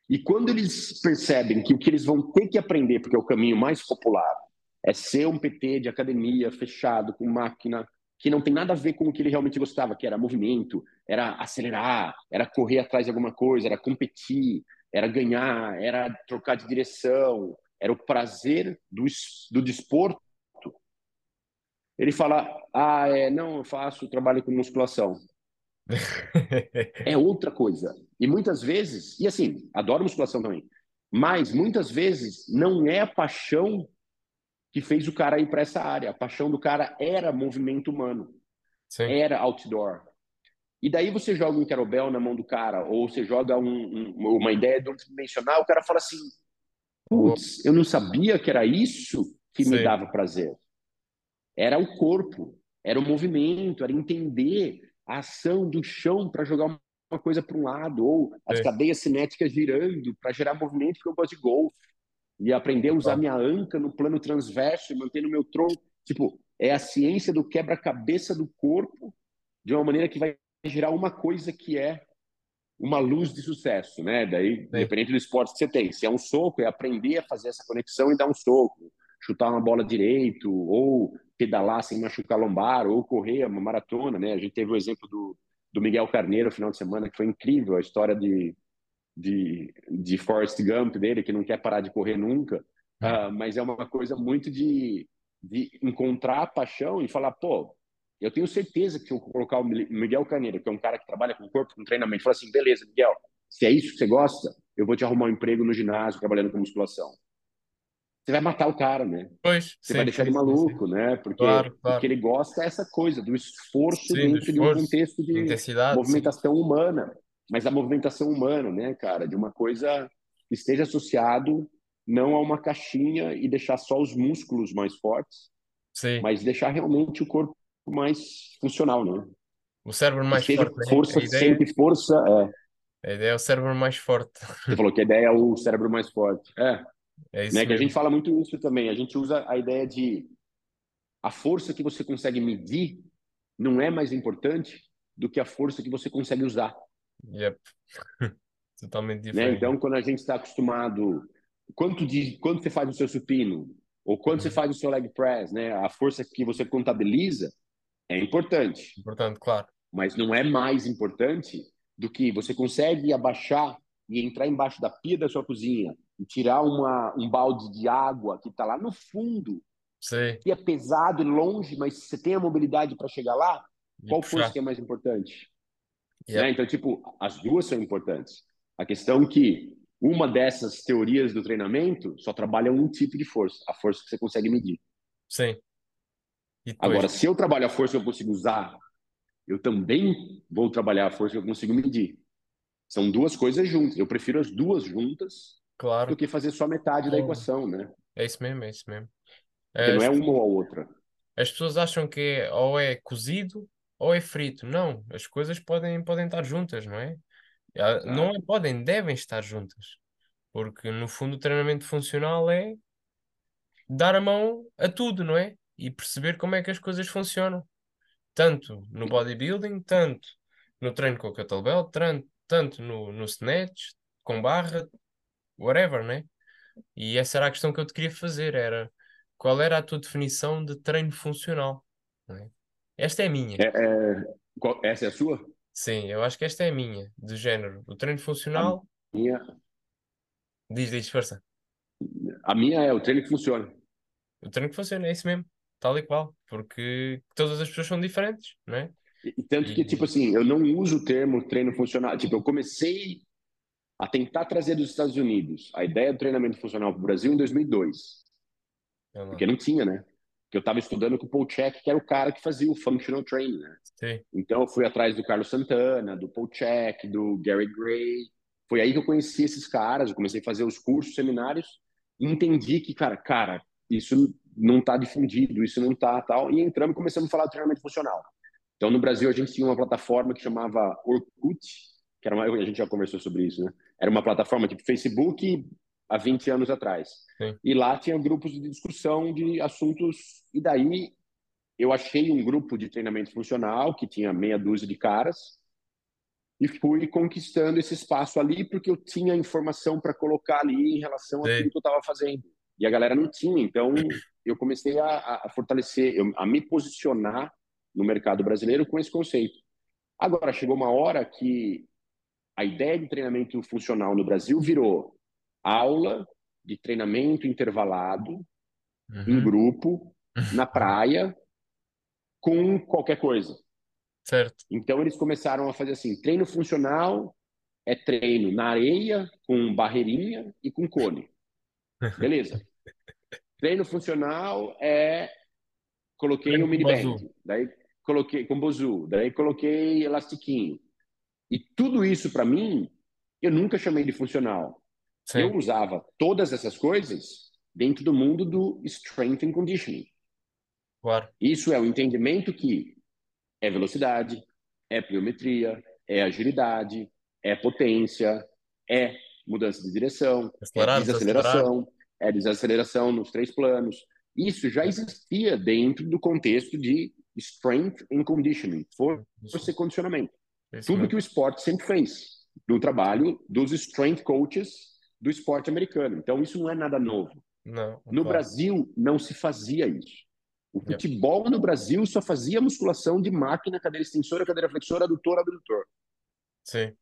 E quando eles percebem que o que eles vão ter que aprender, porque é o caminho mais popular, é ser um PT de academia fechado, com máquina, que não tem nada a ver com o que ele realmente gostava, que era movimento, era acelerar, era correr atrás de alguma coisa, era competir, era ganhar, era trocar de direção, era o prazer do, do desporto. Ele fala, ah, é, não, eu faço trabalho com musculação. (laughs) É outra coisa. E muitas vezes, e assim, adoro musculação também, mas muitas vezes não é a paixão que fez o cara ir para essa área. A paixão do cara era movimento humano, Sim. era outdoor. E daí você joga um kettlebell na mão do cara, ou você joga um, um, uma ideia de dimensional, o cara fala assim, putz, eu não sabia que era isso que me Sim. dava prazer. Era o corpo, era o movimento, era entender a ação do chão para jogar uma coisa para um lado, ou as Sim. cadeias cinéticas girando para gerar movimento, porque eu gosto de golfe. E aprender a usar minha anca no plano transverso e manter no meu tronco. Tipo, é a ciência do quebra-cabeça do corpo de uma maneira que vai gerar uma coisa que é uma luz de sucesso, né? Daí, independente do esporte que você tem, se é um soco, é aprender a fazer essa conexão e dar um soco, chutar uma bola direito, ou pedalar sem machucar lombar, ou correr uma maratona, né? A gente teve o exemplo do, do Miguel Carneiro no final de semana, que foi incrível, a história de, de, de Forrest Gump dele, que não quer parar de correr nunca, uh, mas é uma coisa muito de, de encontrar a paixão e falar, pô, eu tenho certeza que se eu colocar o Miguel Carneiro, que é um cara que trabalha com corpo, com treinamento, falar assim, beleza, Miguel, se é isso que você gosta, eu vou te arrumar um emprego no ginásio, trabalhando com musculação. Você vai matar o cara, né? Pois, você sim, vai deixar sim, ele maluco, sim. né? Porque claro, claro. o que ele gosta é essa coisa do esforço dentro do esforço, de um contexto de movimentação humana, mas a movimentação humana, né, cara, de uma coisa que esteja associado não a uma caixinha e deixar só os músculos mais fortes, mas deixar realmente o corpo mais funcional, né? O cérebro mais forte. Força, ideia... sempre força. É. A ideia é o cérebro mais forte. Você falou que a ideia é o cérebro mais forte. É. É isso né? Que a gente fala muito isso também. A gente usa a ideia de a força que você consegue medir não é mais importante do que a força que você consegue usar. Yep. (laughs) Totalmente né? diferente. Né? Então, quando a gente está acostumado, quanto de quanto você faz o seu supino ou quanto uhum. você faz o seu leg press, né? A força que você contabiliza é importante. Importante, claro. Mas não é mais importante do que você consegue abaixar e entrar embaixo da pia da sua cozinha e tirar uma, um balde de água que está lá no fundo, Sim. que é pesado e longe, mas você tem a mobilidade para chegar lá, e qual puxar. força que é mais importante? Né? Então, tipo, as duas são importantes. A questão é que uma dessas teorias do treinamento só trabalha um tipo de força, a força que você consegue medir. Sim. Agora, se eu trabalho a força que eu consigo usar, eu também vou trabalhar a força que eu consigo medir. São duas coisas juntas. Eu prefiro as duas juntas claro. do que fazer só metade da equação, né? É isso mesmo, é isso mesmo. Porque não é uma ou a outra. As pessoas acham que é, ou é cozido ou é frito. Não, as coisas podem, podem estar juntas, não é? Ah, não é, podem, devem estar juntas. Porque no fundo o treinamento funcional é dar a mão a tudo, não é? E perceber como é que as coisas funcionam. Tanto no bodybuilding, tanto no treino com o kettlebell, tanto, tanto no, no snatch, com barra, whatever, né? E essa era a questão que eu te queria fazer, era qual era a tua definição de treino funcional? É? Esta é a minha. É, é, qual, essa é a sua? Sim, eu acho que esta é a minha, do género. O treino funcional. A minha. Diz, diz, força. A minha é o treino que funciona. O treino que funciona, é isso mesmo, tal e qual, porque todas as pessoas são diferentes, não é? E, tanto que, tipo assim, eu não uso o termo treino funcional. Tipo, eu comecei a tentar trazer dos Estados Unidos a ideia do treinamento funcional para o Brasil em 2002. Porque não tinha, né? Porque eu estava estudando com o Paul Check, que era o cara que fazia o functional training, né? Sim. Então eu fui atrás do Carlos Santana, do Paul Check, do Gary Gray. Foi aí que eu conheci esses caras, eu comecei a fazer os cursos, seminários, e entendi que, cara, cara, isso não está difundido, isso não está tal. E entramos e começamos a falar de treinamento funcional. Então no Brasil a gente tinha uma plataforma que chamava Orkut, que era uma, a gente já conversou sobre isso, né? Era uma plataforma tipo Facebook há 20 anos atrás. Sim. E lá tinha grupos de discussão de assuntos. E daí eu achei um grupo de treinamento funcional que tinha meia dúzia de caras e fui conquistando esse espaço ali porque eu tinha informação para colocar ali em relação àquilo que eu estava fazendo. E a galera não tinha. Então eu comecei a, a fortalecer, a me posicionar no mercado brasileiro com esse conceito. Agora, chegou uma hora que a ideia de treinamento funcional no Brasil virou aula de treinamento intervalado uhum. em grupo na praia com qualquer coisa. Certo. Então eles começaram a fazer assim, treino funcional é treino na areia com barreirinha e com cone. Beleza. treino funcional é coloquei treino um mini band, daí coloquei com bozu, daí coloquei elastiquinho. E tudo isso, para mim, eu nunca chamei de funcional. Sim. Eu usava todas essas coisas dentro do mundo do strength and conditioning. Claro. Isso é o entendimento que é velocidade, é pliometria, é agilidade, é potência, é mudança de direção, Acelerar, é desaceleração, é desaceleração nos três planos. Isso já existia dentro do contexto de strength and conditioning, força e condicionamento. Tudo mesmo. que o esporte sempre fez, do trabalho dos strength coaches do esporte americano. Então, isso não é nada novo. Não, No claro. Brasil, não se fazia isso. O futebol no Brasil só fazia musculação de máquina, cadeira extensora, cadeira flexora, adutor, abdutor. Sim,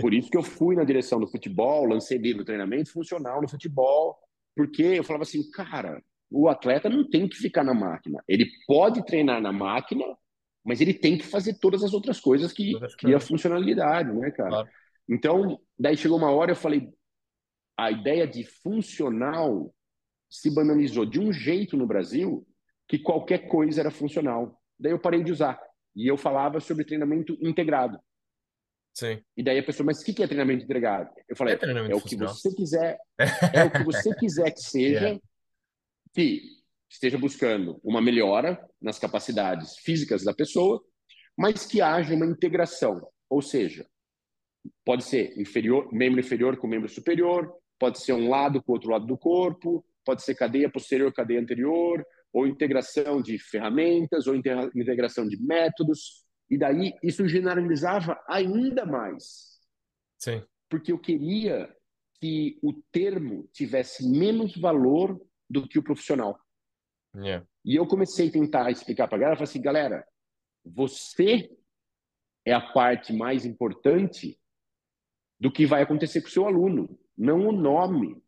Por isso que eu fui na direção do futebol, lancei livro treinamento funcional no futebol, porque eu falava assim, cara, o atleta não tem que ficar na máquina. Ele pode treinar na máquina, mas ele tem que fazer todas as outras coisas que cria funcionalidade, né, cara? claro. Então, daí chegou uma hora eu falei, a ideia de funcional se banalizou de um jeito no Brasil que qualquer coisa era funcional. Daí eu parei de usar. E eu falava sobre treinamento integrado. Sim. E daí a pessoa, mas o que que é treinamento integrado? Eu falei, É é o que você quiser, (laughs) é o que você quiser que seja, Yeah. que esteja buscando uma melhora nas capacidades físicas da pessoa, mas que haja uma integração. Ou seja, pode ser inferior, membro inferior com membro superior, pode ser um lado com o outro lado do corpo, pode ser cadeia posterior, cadeia anterior, ou integração de ferramentas, ou integra- integração de métodos. E daí isso generalizava ainda mais Sim, porque eu queria que o termo tivesse menos valor do que o profissional. yeah. E eu comecei a tentar explicar para a galera, falei assim, galera, você é a parte mais importante do que vai acontecer com o seu aluno, não o nome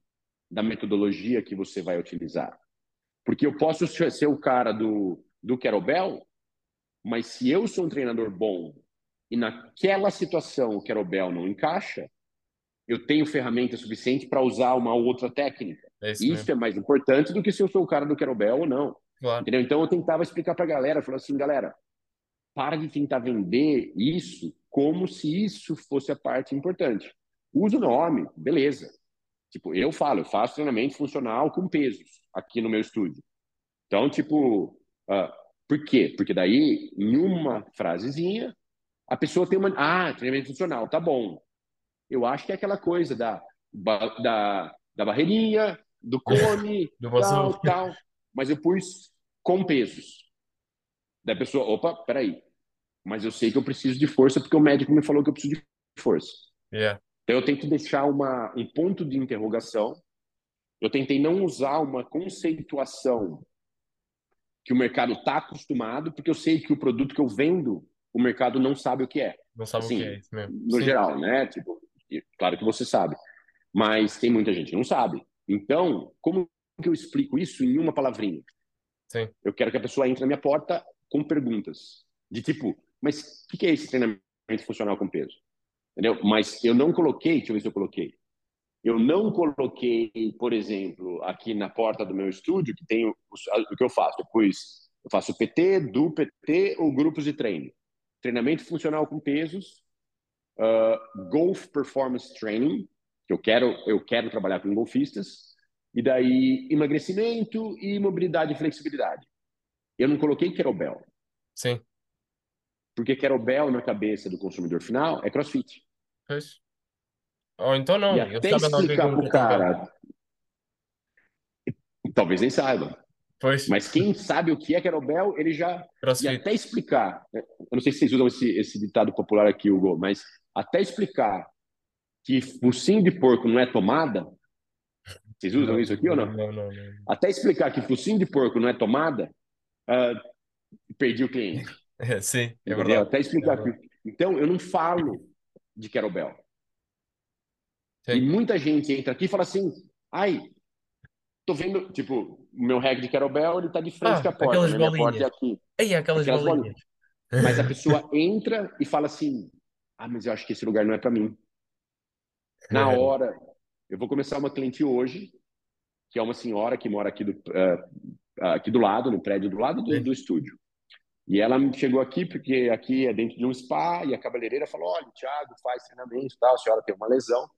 da metodologia que você vai utilizar. Porque eu posso ser o cara do, do kettlebell, mas se eu sou um treinador bom e naquela situação o kettlebell não encaixa, eu tenho ferramenta suficiente para usar uma outra técnica. É isso Isso é mais importante do que se eu sou o cara do kettlebell ou não. Claro. Entendeu? Então eu tentava explicar para a galera, falando assim, galera, para de tentar vender isso como se isso fosse a parte importante. Usa o nome, beleza. Tipo, eu falo, eu faço treinamento funcional com pesos aqui no meu estúdio. Então, tipo, ah, por quê? Porque daí, em uma frasezinha, a pessoa tem uma. Ah, treinamento funcional, tá bom. Eu acho que é aquela coisa da, da, da barreirinha, do (laughs) cone, Do tal, tal. Mas eu pus com pesos. Da pessoa, opa, peraí. Mas eu sei que eu preciso de força porque o médico me falou que eu preciso de força. Yeah. Então eu tento deixar uma, um ponto de interrogação. Eu tentei não usar uma conceituação que o mercado está acostumado, porque eu sei que o produto que eu vendo, o mercado não sabe o que é. Não sabe Assim, o que é isso mesmo. No Sim. geral, né? Tipo, claro que você sabe, mas tem muita gente que não sabe. Então, como que eu explico isso em uma palavrinha? Sim. Eu quero que a pessoa entre na minha porta com perguntas de tipo, mas o que que é esse treinamento funcional com peso? Entendeu? Mas eu não coloquei, deixa eu ver se eu coloquei. Eu não coloquei, por exemplo, aqui na porta do meu estúdio, que tem o, o que eu faço. Pus, eu faço PT, do PT ou grupos de treino. Treinamento funcional com pesos, uh, golf performance training, que eu quero, eu quero trabalhar com golfistas, e daí emagrecimento e mobilidade e flexibilidade. Eu não coloquei kettlebell, Sim. porque kettlebell na cabeça do consumidor final é crossfit. Pois. Ou então não. e até o explicar pro kettlebell. cara, talvez nem saiba, Pois. mas quem sabe o que é kettlebell, ele já E até explicar, eu não sei se vocês usam esse, esse ditado popular aqui, Hugo, mas até explicar que focinho de porco não é tomada, vocês usam isso aqui ou não? Não, não, não. Até explicar que focinho de porco não é tomada, ah, perdi o cliente. (laughs) É, sim, é. Até explicar É que... Então, eu não falo de kettlebell. Sim. E muita gente entra aqui e fala assim, ai, tô vendo, tipo, o meu reg de kettlebell, ele tá de frente Ah, com a porta, aquelas né? Minha porta é bolinhas. aqui. Aí, aquelas Aquelas bolinhas. Mas a pessoa (laughs) entra e fala assim: Ah, mas eu acho que esse lugar não é para mim. Na hora, eu vou começar uma cliente hoje, que é uma senhora que mora aqui do, eh, aqui do lado, no prédio do lado do, do estúdio. E ela chegou aqui porque aqui é dentro de um spa e a cabeleireira falou: Olha, Thiago faz treinamento e tal, a senhora tem uma lesão.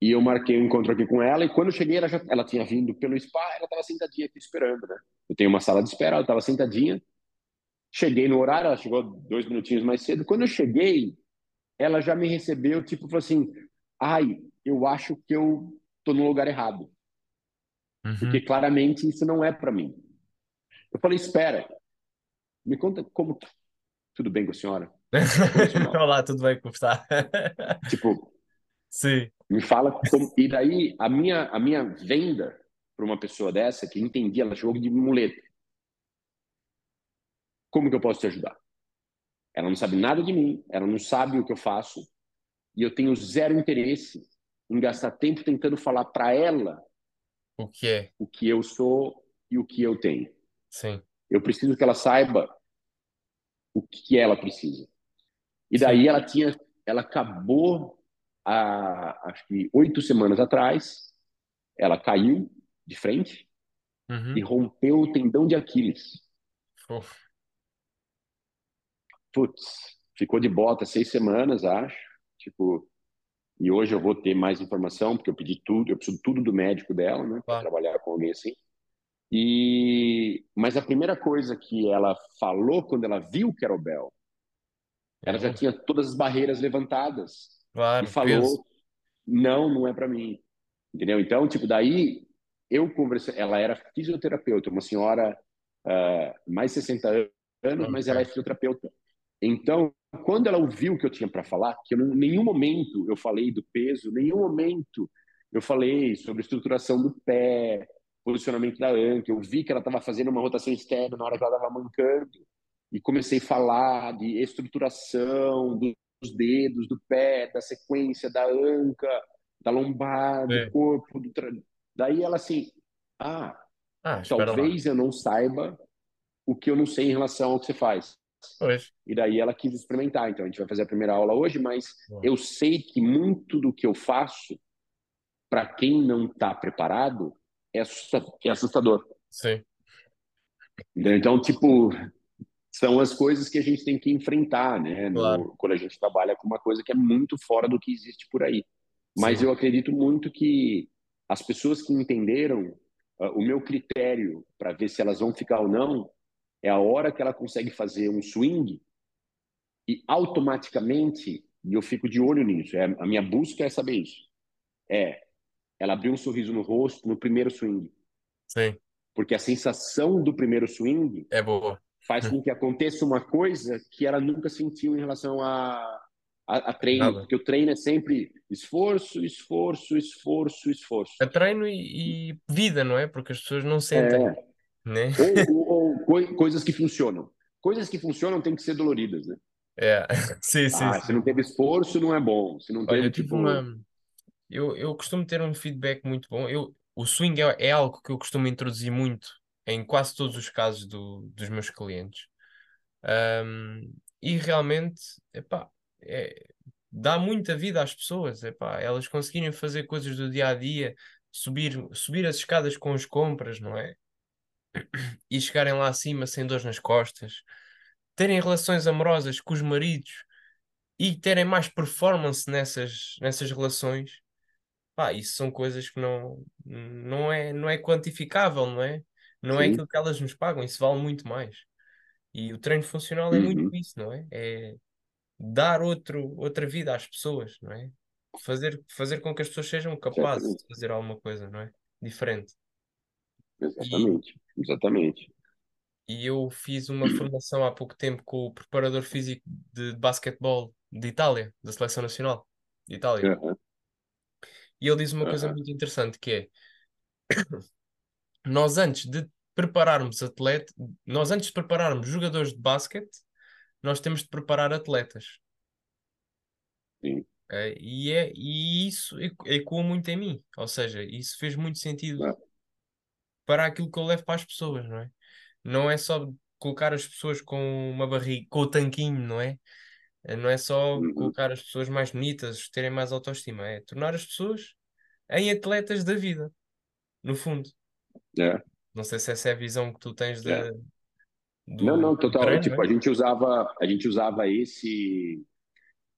E eu marquei um encontro aqui com ela e quando eu cheguei, ela, já, ela tinha vindo pelo spa, ela estava sentadinha aqui esperando, né? Eu tenho uma sala de espera, ela estava sentadinha. Cheguei no horário, ela chegou dois minutinhos mais cedo. Quando eu cheguei, ela já me recebeu, tipo, falou assim: ai, eu acho que eu tô no lugar errado. Uhum. Porque claramente isso não é para mim. Eu falei: espera, me conta como. Tudo bem com a senhora? (laughs) Profissional. Olá, tudo bem? Como está? tipo, Sim, me fala como. E daí, a minha, a minha venda para uma pessoa dessa, que entendia, ela chegou de muleta. Como que eu posso te ajudar? Ela não sabe nada de mim, ela não sabe o que eu faço, e eu tenho zero interesse em gastar tempo tentando falar para ela o que é? o que eu sou e o que eu tenho. Sim, Eu preciso que ela saiba o que ela precisa. E daí ela tinha, ela acabou há, acho que oito semanas atrás, ela caiu de frente Uhum. e rompeu o tendão de Aquiles. Putz, ficou de bota seis semanas, acho. Tipo, e hoje eu vou ter mais informação, porque eu pedi tudo, eu preciso tudo do médico dela, né, para Claro. trabalhar com alguém assim. E, mas a primeira coisa que ela falou quando ela viu o Bel, ela é já bom. tinha todas as barreiras levantadas e Claro, falou: peso. não, não é para mim. Entendeu? Então, tipo, daí eu conversei. Ela era fisioterapeuta, uma senhora ah, mais de 60 anos, mas Ok. ela é fisioterapeuta. Então, quando ela ouviu o que eu tinha para falar, que em nenhum momento eu falei do peso, em nenhum momento eu falei sobre estruturação do pé, posicionamento da anca, eu vi que ela estava fazendo uma rotação externa na hora que ela estava mancando, e comecei a falar de estruturação dos dedos, do pé, da sequência da anca, da lombar, do Sim. corpo. Do tra... Daí ela assim, ah, Ah, espera lá. talvez eu não saiba o que eu não sei em relação ao que você faz. Pois. E daí ela quis experimentar. Então a gente vai fazer a primeira aula hoje, mas eu sei que muito do que eu faço, para quem não está preparado, é é assustador. Sim? Então, tipo, são as coisas que a gente tem que enfrentar, né? No- Claro. quando a gente trabalha com uma coisa que é muito fora do que existe por aí. Mas Sim. eu acredito muito que as pessoas que entenderam ah, o meu critério para ver se elas vão ficar ou não é a hora que ela consegue fazer um swing e automaticamente, e eu fico de olho nisso, é, a minha busca é saber isso, é ela abrir um sorriso no rosto no primeiro swing, sim, porque a sensação do primeiro swing é boa. Faz com que aconteça uma coisa que ela nunca sentiu em relação a, a, a treino, Nada. porque o treino é sempre esforço, esforço, esforço, esforço. É treino e, e vida, não é? Porque as pessoas não sentem, É, né? ou, ou, ou coi- coisas que funcionam. Coisas que funcionam têm que ser doloridas, né? É, (laughs) sim, sim, Ah, sim. se não teve esforço, não é bom. Se não Olha, teve, eu tive tipo, uma. Eu, eu costumo ter um feedback muito bom. Eu, o swing é, é algo que eu costumo introduzir muito em quase todos os casos do, dos meus clientes. Ahm, e realmente, epá, é, dá muita vida às pessoas. Epá, elas conseguirem fazer coisas do dia a dia, subir, subir as escadas com as compras, não é? E chegarem lá acima sem dores nas costas, terem relações amorosas com os maridos e terem mais performance nessas, nessas relações. Pá, isso são coisas que não, não é, não é quantificável, não é? Não é sim. aquilo que elas nos pagam, isso vale muito mais. E o treino funcional é muito Uhum, isso, não é? É dar outro, outra vida às pessoas, não é? Fazer, fazer com que as pessoas sejam capazes exatamente. de fazer alguma coisa, não é? Diferente. E, Exatamente. Exatamente. e eu fiz uma formação há pouco tempo com o preparador físico de basquetebol de Itália, da Seleção Nacional de Itália. Aham, E ele diz uma coisa aham, muito interessante que é nós antes de prepararmos atleta, nós antes de prepararmos jogadores de basquete, nós temos de preparar atletas. sim. Eh, e, é, e isso eco- ecoa muito em mim. Ou seja, isso fez muito sentido Ah, para aquilo que eu levo para as pessoas, não é? Não é só colocar as pessoas com uma barriga, com o tanquinho, não é? Eh, Não é só uhum, colocar as pessoas mais bonitas, terem mais autoestima, é tornar as pessoas em atletas da vida, no fundo. É, Não sei se essa é a visão que tu tens é. de, Não, do, não, do total. treino, não Tipo, é? a gente usava, a gente usava esse,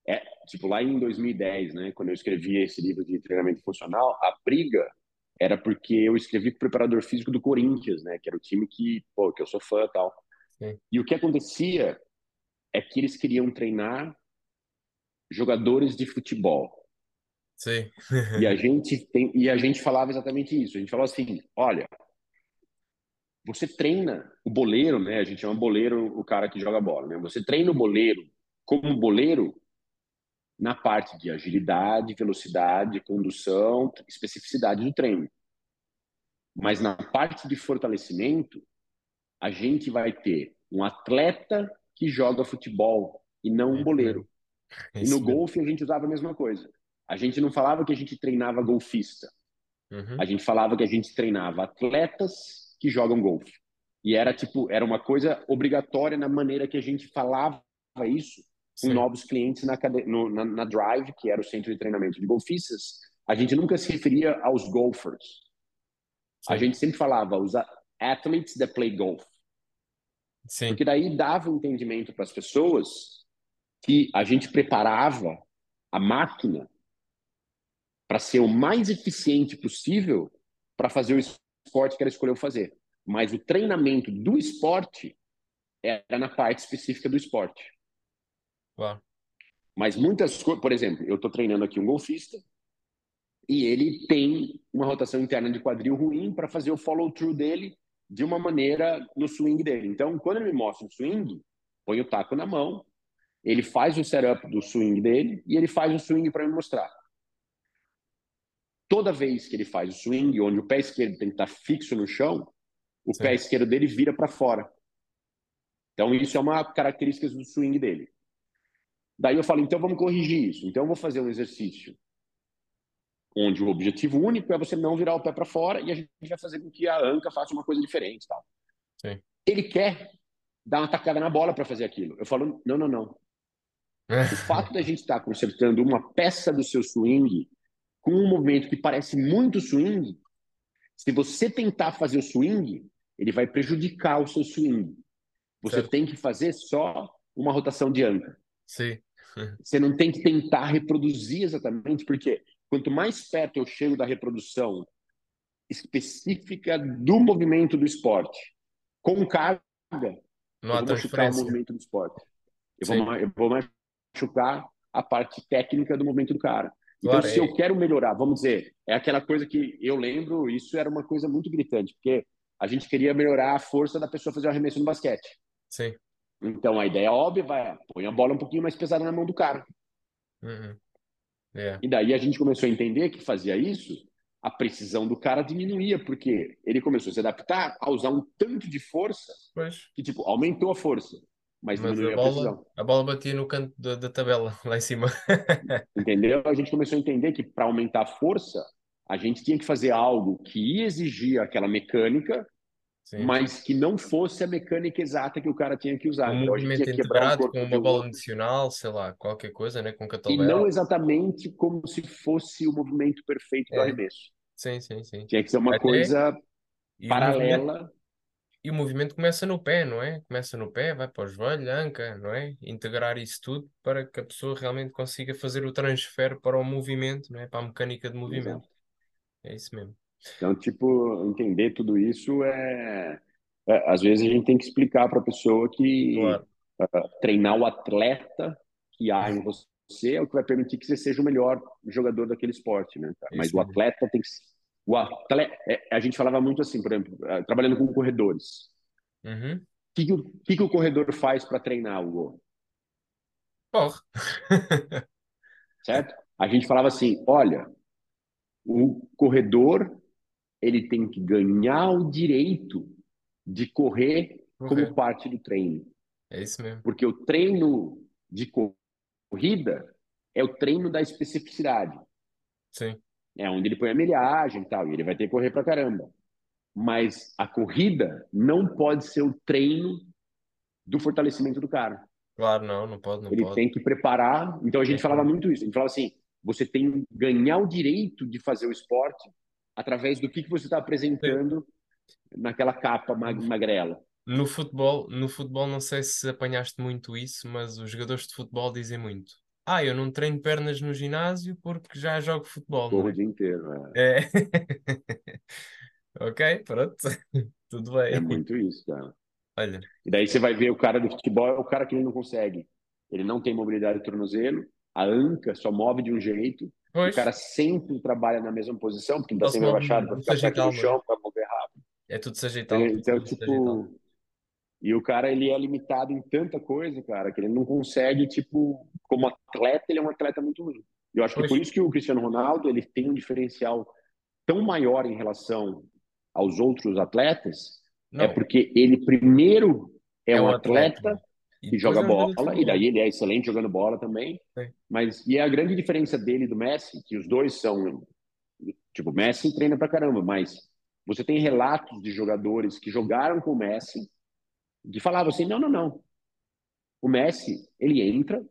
é, tipo, lá em 2010, né, quando eu escrevi esse livro de treinamento funcional, a briga era porque eu escrevi com o preparador físico do Corinthians, né, que era o time que, pô, que eu sou fã e tal. Sim. E o que acontecia é que eles queriam treinar jogadores de futebol. Sim. E a (laughs) gente tem, e a gente falava exatamente isso. A gente falou assim, olha, você treina o boleiro, né? A gente chama boleiro o cara que joga bola, né? Você treina o boleiro como boleiro na parte de agilidade, velocidade, condução, especificidade do treino. Mas na parte de fortalecimento, a gente vai ter um atleta que joga futebol e não um boleiro. E no golfe a gente usava a mesma coisa. A gente não falava que a gente treinava golfista. Uhum. A gente falava que a gente treinava atletas que jogam golfe. E era tipo, era uma coisa obrigatória na maneira que a gente falava isso com Sim. novos clientes na, no, na, na, Drive, que era o centro de treinamento de golfistas. A gente nunca se referia aos golfers. Sim. A gente sempre falava os athletes that play golf. Sim. Porque daí dava um entendimento para as pessoas que a gente preparava a máquina para ser o mais eficiente possível para fazer o esporte que ela escolheu fazer. Mas o treinamento do esporte era na parte específica do esporte. Claro. Mas muitas coisas, por exemplo, eu estou treinando aqui um golfista e ele tem uma rotação interna de quadril ruim para fazer o follow-through dele de uma maneira no swing dele. Então, quando ele me mostra o swing, põe o taco na mão, ele faz o setup do swing dele e ele faz o swing para me mostrar. Toda vez que ele faz o swing, onde o pé esquerdo tem que estar fixo no chão, o Sim. pé esquerdo dele vira para fora. Então, isso é uma característica do swing dele. Daí eu falo, então vamos corrigir isso. Então eu vou fazer um exercício onde o objetivo único é você não virar o pé para fora e a gente vai fazer com que a anca faça uma coisa diferente, tal. Sim. Ele quer dar uma tacada na bola para fazer aquilo. Eu falo, não, não, não. O fato da gente estar tá consertando uma peça do seu swing com um movimento que parece muito swing, se você tentar fazer o swing, ele vai prejudicar o seu swing. Você Certo. tem que fazer só uma rotação de anca. Sim. (laughs) Você não tem que tentar reproduzir exatamente, porque quanto mais perto eu chego da reprodução específica do movimento do esporte, com carga, Não eu vou machucar o movimento do esporte. Eu Sim. vou, eu vou machucar a parte técnica do movimento do cara. Então, se é- eu quero melhorar, vamos dizer, é aquela coisa que eu lembro, isso era uma coisa muito gritante, porque a gente queria melhorar a força da pessoa fazer o arremesso no basquete. Sim. Então, a ideia óbvia vai, põe a bola um pouquinho mais pesada na mão do cara. Uhum. Yeah. E daí a gente começou a entender que fazia isso, a precisão do cara diminuía, porque ele começou a se adaptar a usar um tanto de força Pois. que, tipo, aumentou a força, mas, Mas a a, bola, precisão. a bola batia no canto da, da tabela, (laughs) lá em cima. Entendeu? A gente começou a entender que para aumentar a força, a gente tinha que fazer algo que ia exigir aquela mecânica, Sim. mas que não fosse a mecânica exata que o cara tinha que usar. Um Então a movimento integrado corpo com uma bola adicional, sei lá, qualquer coisa, né? Com E kettlebell. não exatamente como se fosse o movimento perfeito do É. arremesso. Sim, sim, sim. Tinha que ser uma Até- coisa E paralela. E o movimento começa no pé, não é? Começa no pé, vai para o joelho, anca, não é? Integrar isso tudo para que a pessoa realmente consiga fazer o transfer para o movimento, não é? Para a mecânica de movimento. É isso mesmo. Então, tipo, entender tudo isso é, é- às vezes a gente tem que explicar para a pessoa que Claro. ah, treinar o atleta que há em você é o que vai permitir que você seja o melhor jogador daquele esporte, né? cara? Mas Isso o mesmo. atleta tem que o atleta, é, a gente falava muito assim, por exemplo, ah, trabalhando com corredores. Uhum. O que, que, o- que que o corredor faz para treinar, Hugo? Corre. (laughs) certo? A gente falava assim, olha, o corredor ele tem que ganhar o direito de correr como parte do treino, É isso mesmo. porque o treino de co- corrida é o treino da especificidade, Sim. É onde ele põe a milhagem e tal, e ele vai ter que correr pra caramba. Mas a corrida não pode ser o treino do fortalecimento do cara. Claro, não, não pode, não Ele pode. tem que preparar. Então a gente falava muito isso. A gente falava assim: você tem que ganhar o direito de fazer o esporte através do que, que você está apresentando naquela capa ma- magrela. No futebol, no futebol, não sei se apanhaste muito isso, mas os jogadores de futebol dizem muito. Ah, eu não treino pernas no ginásio porque já jogo futebol, não é? o dia inteiro. É, É. (laughs) Ok, pronto. (laughs) Tudo é bem. muito isso, cara. Olha, E daí você vai ver o cara do futebol, é o cara que ele não consegue. Ele não tem mobilidade do tornozelo, a anca só move de um jeito, o pois, cara sempre trabalha na mesma posição, porque está ele se sempre abaixado no, para no ficar perto do sagital, não é? chão, para mover rápido. É tudo sagital, Então, tudo sagital. tipo, e o cara ele é limitado em tanta coisa, cara, que ele não consegue, tipo, como atleta, ele é um atleta muito ruim. Eu acho que Pois, por isso que o Cristiano Ronaldo ele tem um diferencial tão maior em relação aos outros atletas, é não, porque ele primeiro é é um atleta atleta e que joga é bola, e daí ele é excelente jogando bola também. Sim, Mas e a grande diferença dele e do Messi, que os dois são, tipo, o Messi treina pra caramba, mas você tem relatos de jogadores que jogaram com o Messi que falavam assim: não, não, não. O Messi, ele entra,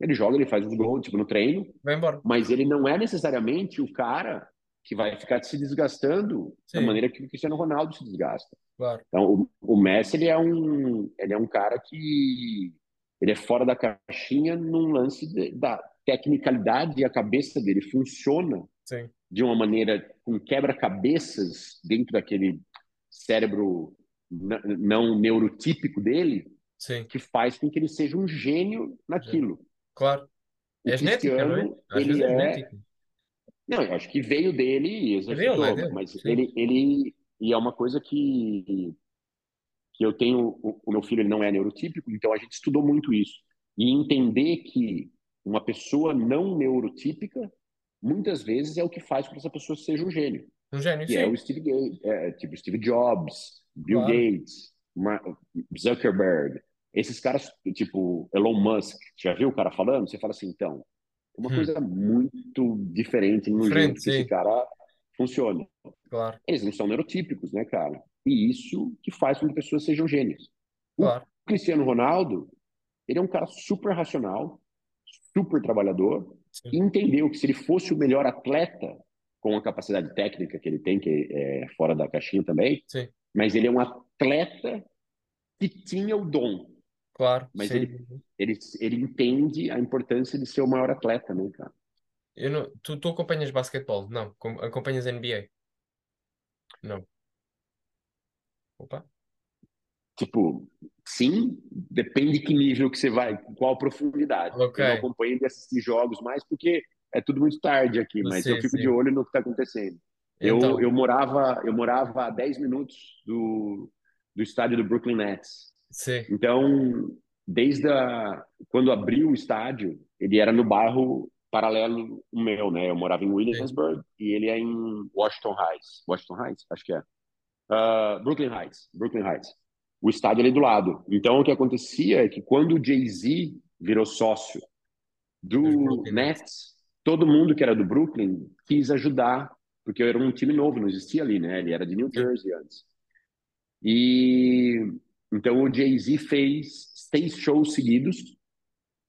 ele joga, ele faz os gols, tipo, no treino, vai embora. mas ele não é necessariamente o cara que vai ficar se desgastando da Sim, maneira que o Cristiano Ronaldo se desgasta. claro. Então, o, o Messi, ele é um, ele é um cara que ele é fora da caixinha num lance de, da tecnicalidade e a cabeça dele funciona Sim, de uma maneira com quebra-cabeças dentro daquele cérebro não neurotípico dele, sim, que faz com que ele seja um gênio naquilo. Claro. O É genética, não é? Ele é é, não, eu acho que veio dele e É é exercitou, dele. mas Sim, ele, ele e é uma coisa que que eu tenho, o, meu filho ele não é neurotípico, então a gente estudou muito isso e entender que uma pessoa não neurotípica muitas vezes é o que faz com que essa pessoa seja um gênio. um gênio, que é sim, o Steve Gates, é, tipo Steve Jobs, Bill claro. Gates, Zuckerberg, esses caras, tipo Elon Musk, já viu o cara falando? Você fala assim, então, uma Hum, coisa muito diferente no jeito que esse cara funciona. claro, Eles não são neurotípicos, né, cara? E isso que faz com que pessoas sejam gênios. O claro. Cristiano Ronaldo, ele é um cara super racional, super trabalhador, Sim, e entendeu que se ele fosse o melhor atleta, com a capacidade técnica que ele tem, que é fora da caixinha também, sim, mas ele é um atleta que tinha o dom, claro, mas sim. ele, ele, ele entende a importância de ser o maior atleta, né, cara? Eu não, tu, tu acompanhas basquetebol? Não. Com- Acompanhas NBA? Não. Opa. Tipo, sim, depende de que nível que você vai, qual profundidade. Ok. Eu não acompanho de assistir jogos mais porque é tudo muito tarde aqui, mas eu Sim, fico de sim. olho no que está acontecendo. Eu, Então, eu morava eu morava a 10 minutos do, do estádio do Brooklyn Nets. sim, Então, desde a, quando abriu o estádio, ele era no bairro paralelo ao meu, né? Eu morava em sim, Williamsburg e ele é em Washington Heights. Washington Heights? Acho que é. Ah, Brooklyn Heights. Brooklyn Heights. O estádio ali do lado. Então, o que acontecia é que quando o Jay-Z virou sócio do. Nets, todo mundo que era do Brooklyn quis ajudar, porque era um time novo, não existia ali, né? Ele era de New. Jersey antes. E então o Jay-Z fez seis shows seguidos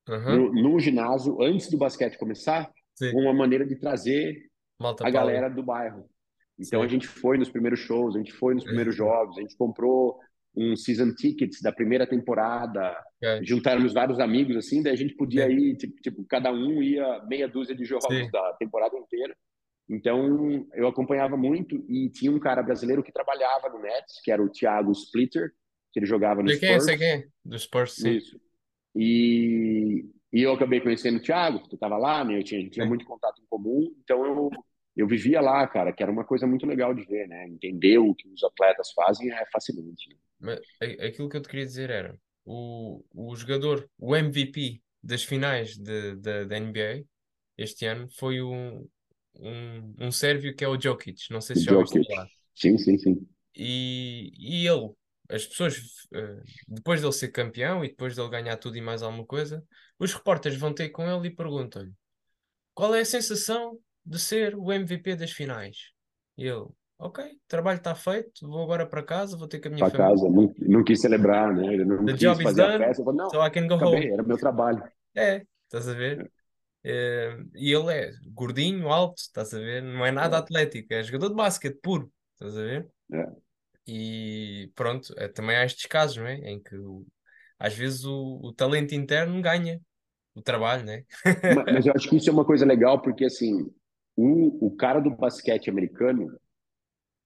Aham, no, no ginásio antes do basquete começar, Sim. uma maneira de trazer Malta a ali. galera do bairro. Então a Sim. gente foi nos primeiros shows, a gente foi nos primeiros jogos, a gente comprou um season tickets da primeira temporada, Ok. juntamos vários amigos assim, daí a gente podia ir, tipo, tipo, cada um ia meia dúzia de jogos da temporada inteira. Então eu acompanhava muito e tinha um cara brasileiro que trabalhava no Nets, que era o Thiago Splitter, que ele jogava no Sei quem Spurs. quem. Dos Spurs, sim. Isso. E, e eu acabei conhecendo o Thiago, que tu estava lá, né? Eu tinha, tinha muito contato em comum, então eu, eu vivia lá, cara, que era uma coisa muito legal de ver, né? Entender o que os atletas fazem é fascinante. né? Mas aquilo que eu te queria dizer era o, o jogador, o MVP das finais de, de- da NBA este ano foi um, um, um sérvio que é o Jokic. Não sei se já ouviste falar. Sim, sim, sim. E, e ele, as pessoas, eh, depois dele ser campeão e depois dele ganhar tudo e mais alguma coisa, os repórteres vão ter com ele e perguntam-lhe qual é a sensação de ser o MVP das finais? E ele, ok, o trabalho está feito, vou agora para casa, vou ter com a minha Para família. casa, não, não quis celebrar, né? Não The quis job is fazer a done, festa. Eu falei, não, so I can go acabei, home. era meu trabalho. É, estás a ver? Eh, e ele é gordinho, alto, estás a ver? Não é nada É, atlético, é jogador de basquete puro, estás a ver? é. E pronto, é, também há estes casos, não é? Em que às vezes o, o talento interno ganha o trabalho, não é? Ma- Mas eu acho que isso é uma coisa legal, porque assim, o, o cara do basquete americano,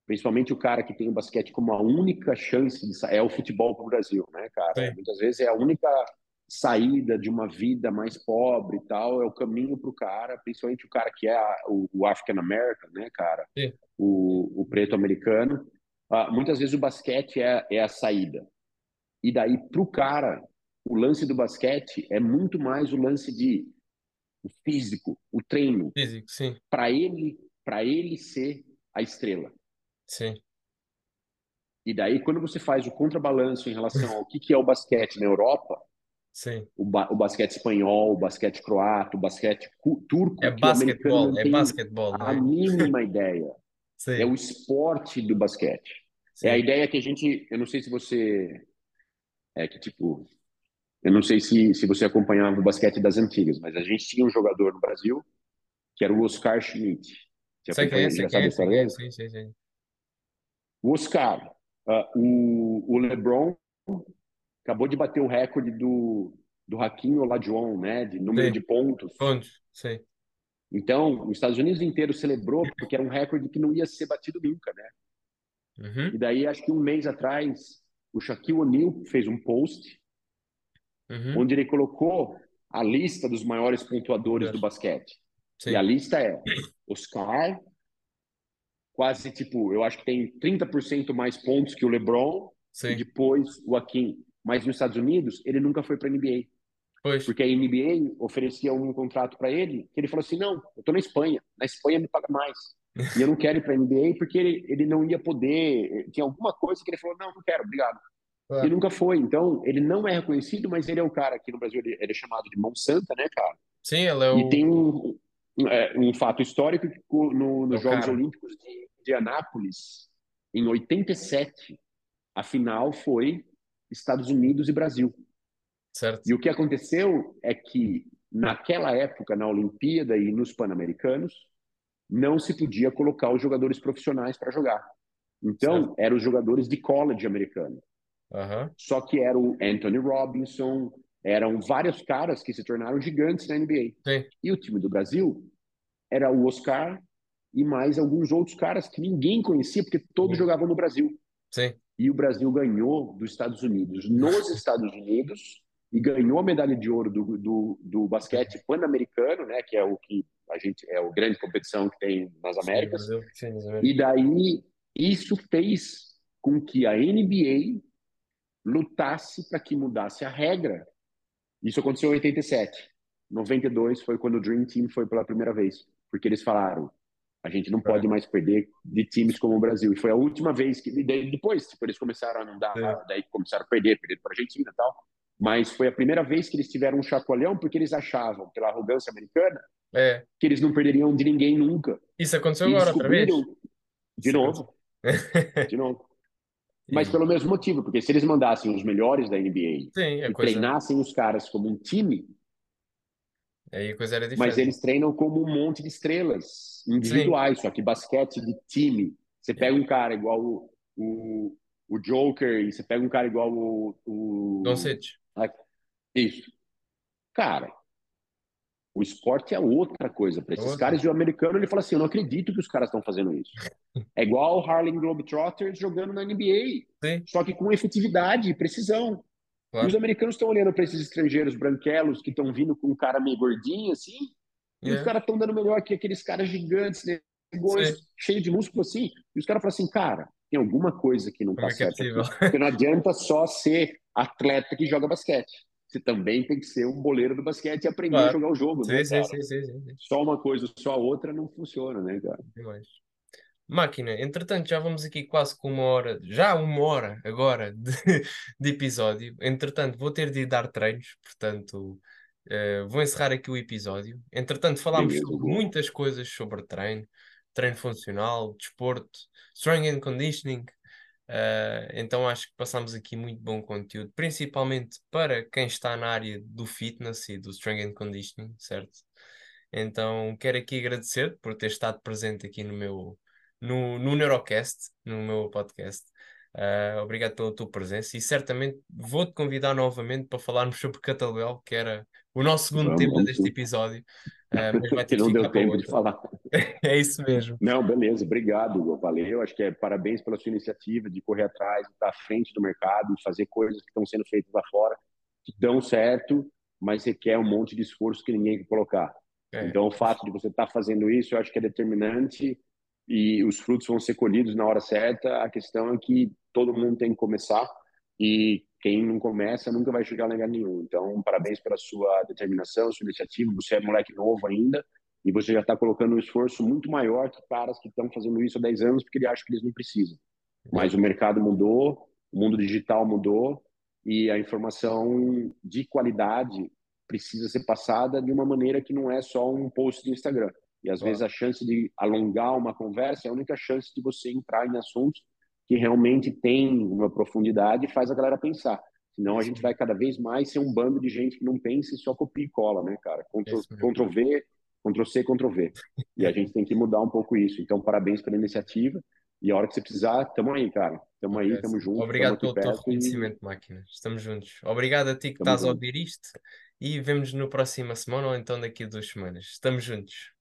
principalmente o cara que tem o basquete como a única chance de é o futebol para o Brasil, né, cara? Sim. Muitas vezes é a única saída de uma vida mais pobre e tal, é o caminho para o cara, principalmente o cara que é a, o, o, African American, né, cara? Sim. O, o preto americano. Uh, muitas vezes o basquete é, é a saída. E daí, para o cara, o lance do basquete é muito mais o lance de o físico, o treino. Físico, sim. Para ele, para ele ser a estrela. Sim. E daí, quando você faz o contrabalanço em relação ao (laughs) que, que é o basquete na Europa, Sim. O, ba o, basquete espanhol, o basquete croata, o basquete turco. É basquetebol, é basquetebol. A é? mínima ideia. Sim. É o esporte do basquete. Sim. É a ideia que a gente. Eu não sei se você. É que, tipo. Eu não sei se, se você acompanhava o basquete das antigas, mas a gente tinha um jogador no Brasil que era o Oscar Schmidt. Você quem é, sei quem é, sim, sim, sim. O Oscar, uh, o, o LeBron acabou de bater o recorde do, do Hakim Olajuwon, né? De número sim. de pontos. Pontos, sim. Então, os Estados Unidos inteiro celebrou porque era um recorde que não ia ser batido nunca, né? Uhum. E daí, acho que um mês atrás, o Shaquille O'Neal fez um post uhum. onde ele colocou a lista dos maiores pontuadores do basquete. Sim. E a lista é Oscar, quase tipo, eu acho que tem 30% mais pontos que o LeBron, Sim. e depois o Akin. Mas nos Estados Unidos, ele nunca foi para a NBA. Pois. Porque a NBA oferecia um contrato para ele, que ele falou assim: não, eu estou na Espanha, na Espanha me paga mais. e eu não quero ir para a NBA porque ele, ele não ia poder. Tinha alguma coisa que ele falou: não, não quero, obrigado. É. E nunca foi. Então, ele não é reconhecido, mas ele é o cara aqui no Brasil, ele, ele é chamado de mão santa, né, cara? Sim, ele é o. E tem um, é, um fato histórico que no, nos É Jogos cara. Olímpicos de, de Anápolis, em 87, a final foi Estados Unidos e Brasil. Certo. E o que aconteceu é que, naquela época, na Olimpíada e nos Pan-Americanos, não se podia colocar os jogadores profissionais para jogar. Então, eram os jogadores de college americano. Aham. Só que era o Anthony Robinson, eram vários caras que se tornaram gigantes na NBA. Sim. E o time do Brasil era o Oscar e mais alguns outros caras que ninguém conhecia, porque todos Sim. jogavam no Brasil. Sim. E o Brasil ganhou dos Estados Unidos nos Estados Unidos e ganhou a medalha de ouro do, do, do basquete pan-americano, né, que é o que a gente é a grande competição que tem nas Américas. Sim. Sim. E daí isso fez com que a NBA lutasse para que mudasse a regra. Isso aconteceu em 87. 92 foi quando o Dream Team foi pela primeira vez, porque eles falaram: a gente não pode mais perder de times como o Brasil. E foi a última vez que depois, tipo, eles começaram a não dar, Sim. daí começaram a perder, perder para a Argentina e tal. Mas foi a primeira vez que eles tiveram um chacoalhão porque eles achavam, pela arrogância americana, É. que eles não perderiam de ninguém nunca. Isso aconteceu E agora outra vez? de Isso novo, de novo. (laughs) Mas pelo mesmo motivo, porque se eles mandassem os melhores da NBA Sim, a e coisa, treinassem os caras como um time, aí a coisa era mas diferente. eles treinam como um monte de estrelas individuais, só que basquete de time. Você pega um cara igual o, o, o Joker e você pega um cara igual o. o Doncic. Isso. Cara, o esporte é outra coisa para esses Outra. caras. E o americano ele fala assim: eu não acredito que os caras estão fazendo isso. (laughs) É igual o Harlem Globetrotters jogando na NBA, Sim, só que com efetividade e precisão. E claro. os americanos estão olhando para esses estrangeiros branquelos que estão vindo com um cara meio gordinho assim, e os É. caras estão dando melhor que aqueles caras gigantes, negões, cheios de músculo assim. E os caras falam assim, cara, tem alguma coisa que não Como tá é é possível? Porque não adianta só ser atleta que joga basquete. Você também tem que ser um boleiro do basquete e aprender Claro. a jogar o jogo, né, Sim, cara? sim, sim, sim, sim. Só uma coisa, só a outra não funciona, né, cara? Tem mais. Máquina, entretanto, já vamos aqui quase com uma hora, já uma hora agora de, (laughs) de episódio. Entretanto, vou ter de ir dar treinos, portanto, eh, vou encerrar aqui o episódio. Entretanto, falámos sobre muitas coisas sobre treino, treino funcional, desporto, strength and conditioning. Eh, então, acho que passámos aqui muito bom conteúdo, principalmente para quem está na área do fitness e do strength and conditioning, certo? Então, quero aqui agradecer por ter estado presente aqui no meu no, no Neurocast, no meu podcast. Ah, obrigado pela tua presença e certamente vou-te convidar novamente para falarmos (laughs) sobre Catalbel, que era o nosso segundo Vamos, tema vamos deste episódio, Ah, mas vai (laughs) ter Que de não deu tempo de outra. falar. (laughs) É isso mesmo. Não, beleza, obrigado, valeu. Acho que é parabéns pela sua iniciativa de correr atrás, de estar à frente do mercado, de fazer coisas que estão sendo feitas lá fora, que dão certo, mas requer um monte de esforço que ninguém quer colocar. É. Então, o fato de você estar fazendo isso, eu acho que é determinante e os frutos vão ser colhidos na hora certa. A questão é que todo mundo tem que começar e quem não começa nunca vai chegar a lugar nenhum. Então, parabéns pela sua determinação, sua iniciativa. Você é moleque novo ainda e você já está colocando um esforço muito maior que caras que estão fazendo isso há 10 anos porque ele acha que eles não precisam. Mas o mercado mudou, o mundo digital mudou e a informação de qualidade precisa ser passada de uma maneira que não é só um post do Instagram. E às vezes a chance de alongar uma conversa é a única chance de você entrar em assuntos que realmente tem uma profundidade e faz a galera pensar. Senão a gente vai cada vez mais ser um bando de gente que não pensa e só copia e cola, né, cara? Ctrl, Ctrl V, Ctrl C, Ctrl V. E a gente tem que mudar um pouco isso. Então, parabéns pela iniciativa. E a hora que você precisar, tamo aí, cara. Tamo aí, tamo junto. Obrigado pelo teu reconhecimento, e... máquina. Estamos juntos. Obrigado a ti que tamo estás junto. a ouvir isto. E vemos no próxima semana ou então daqui a duas semanas. Estamos juntos.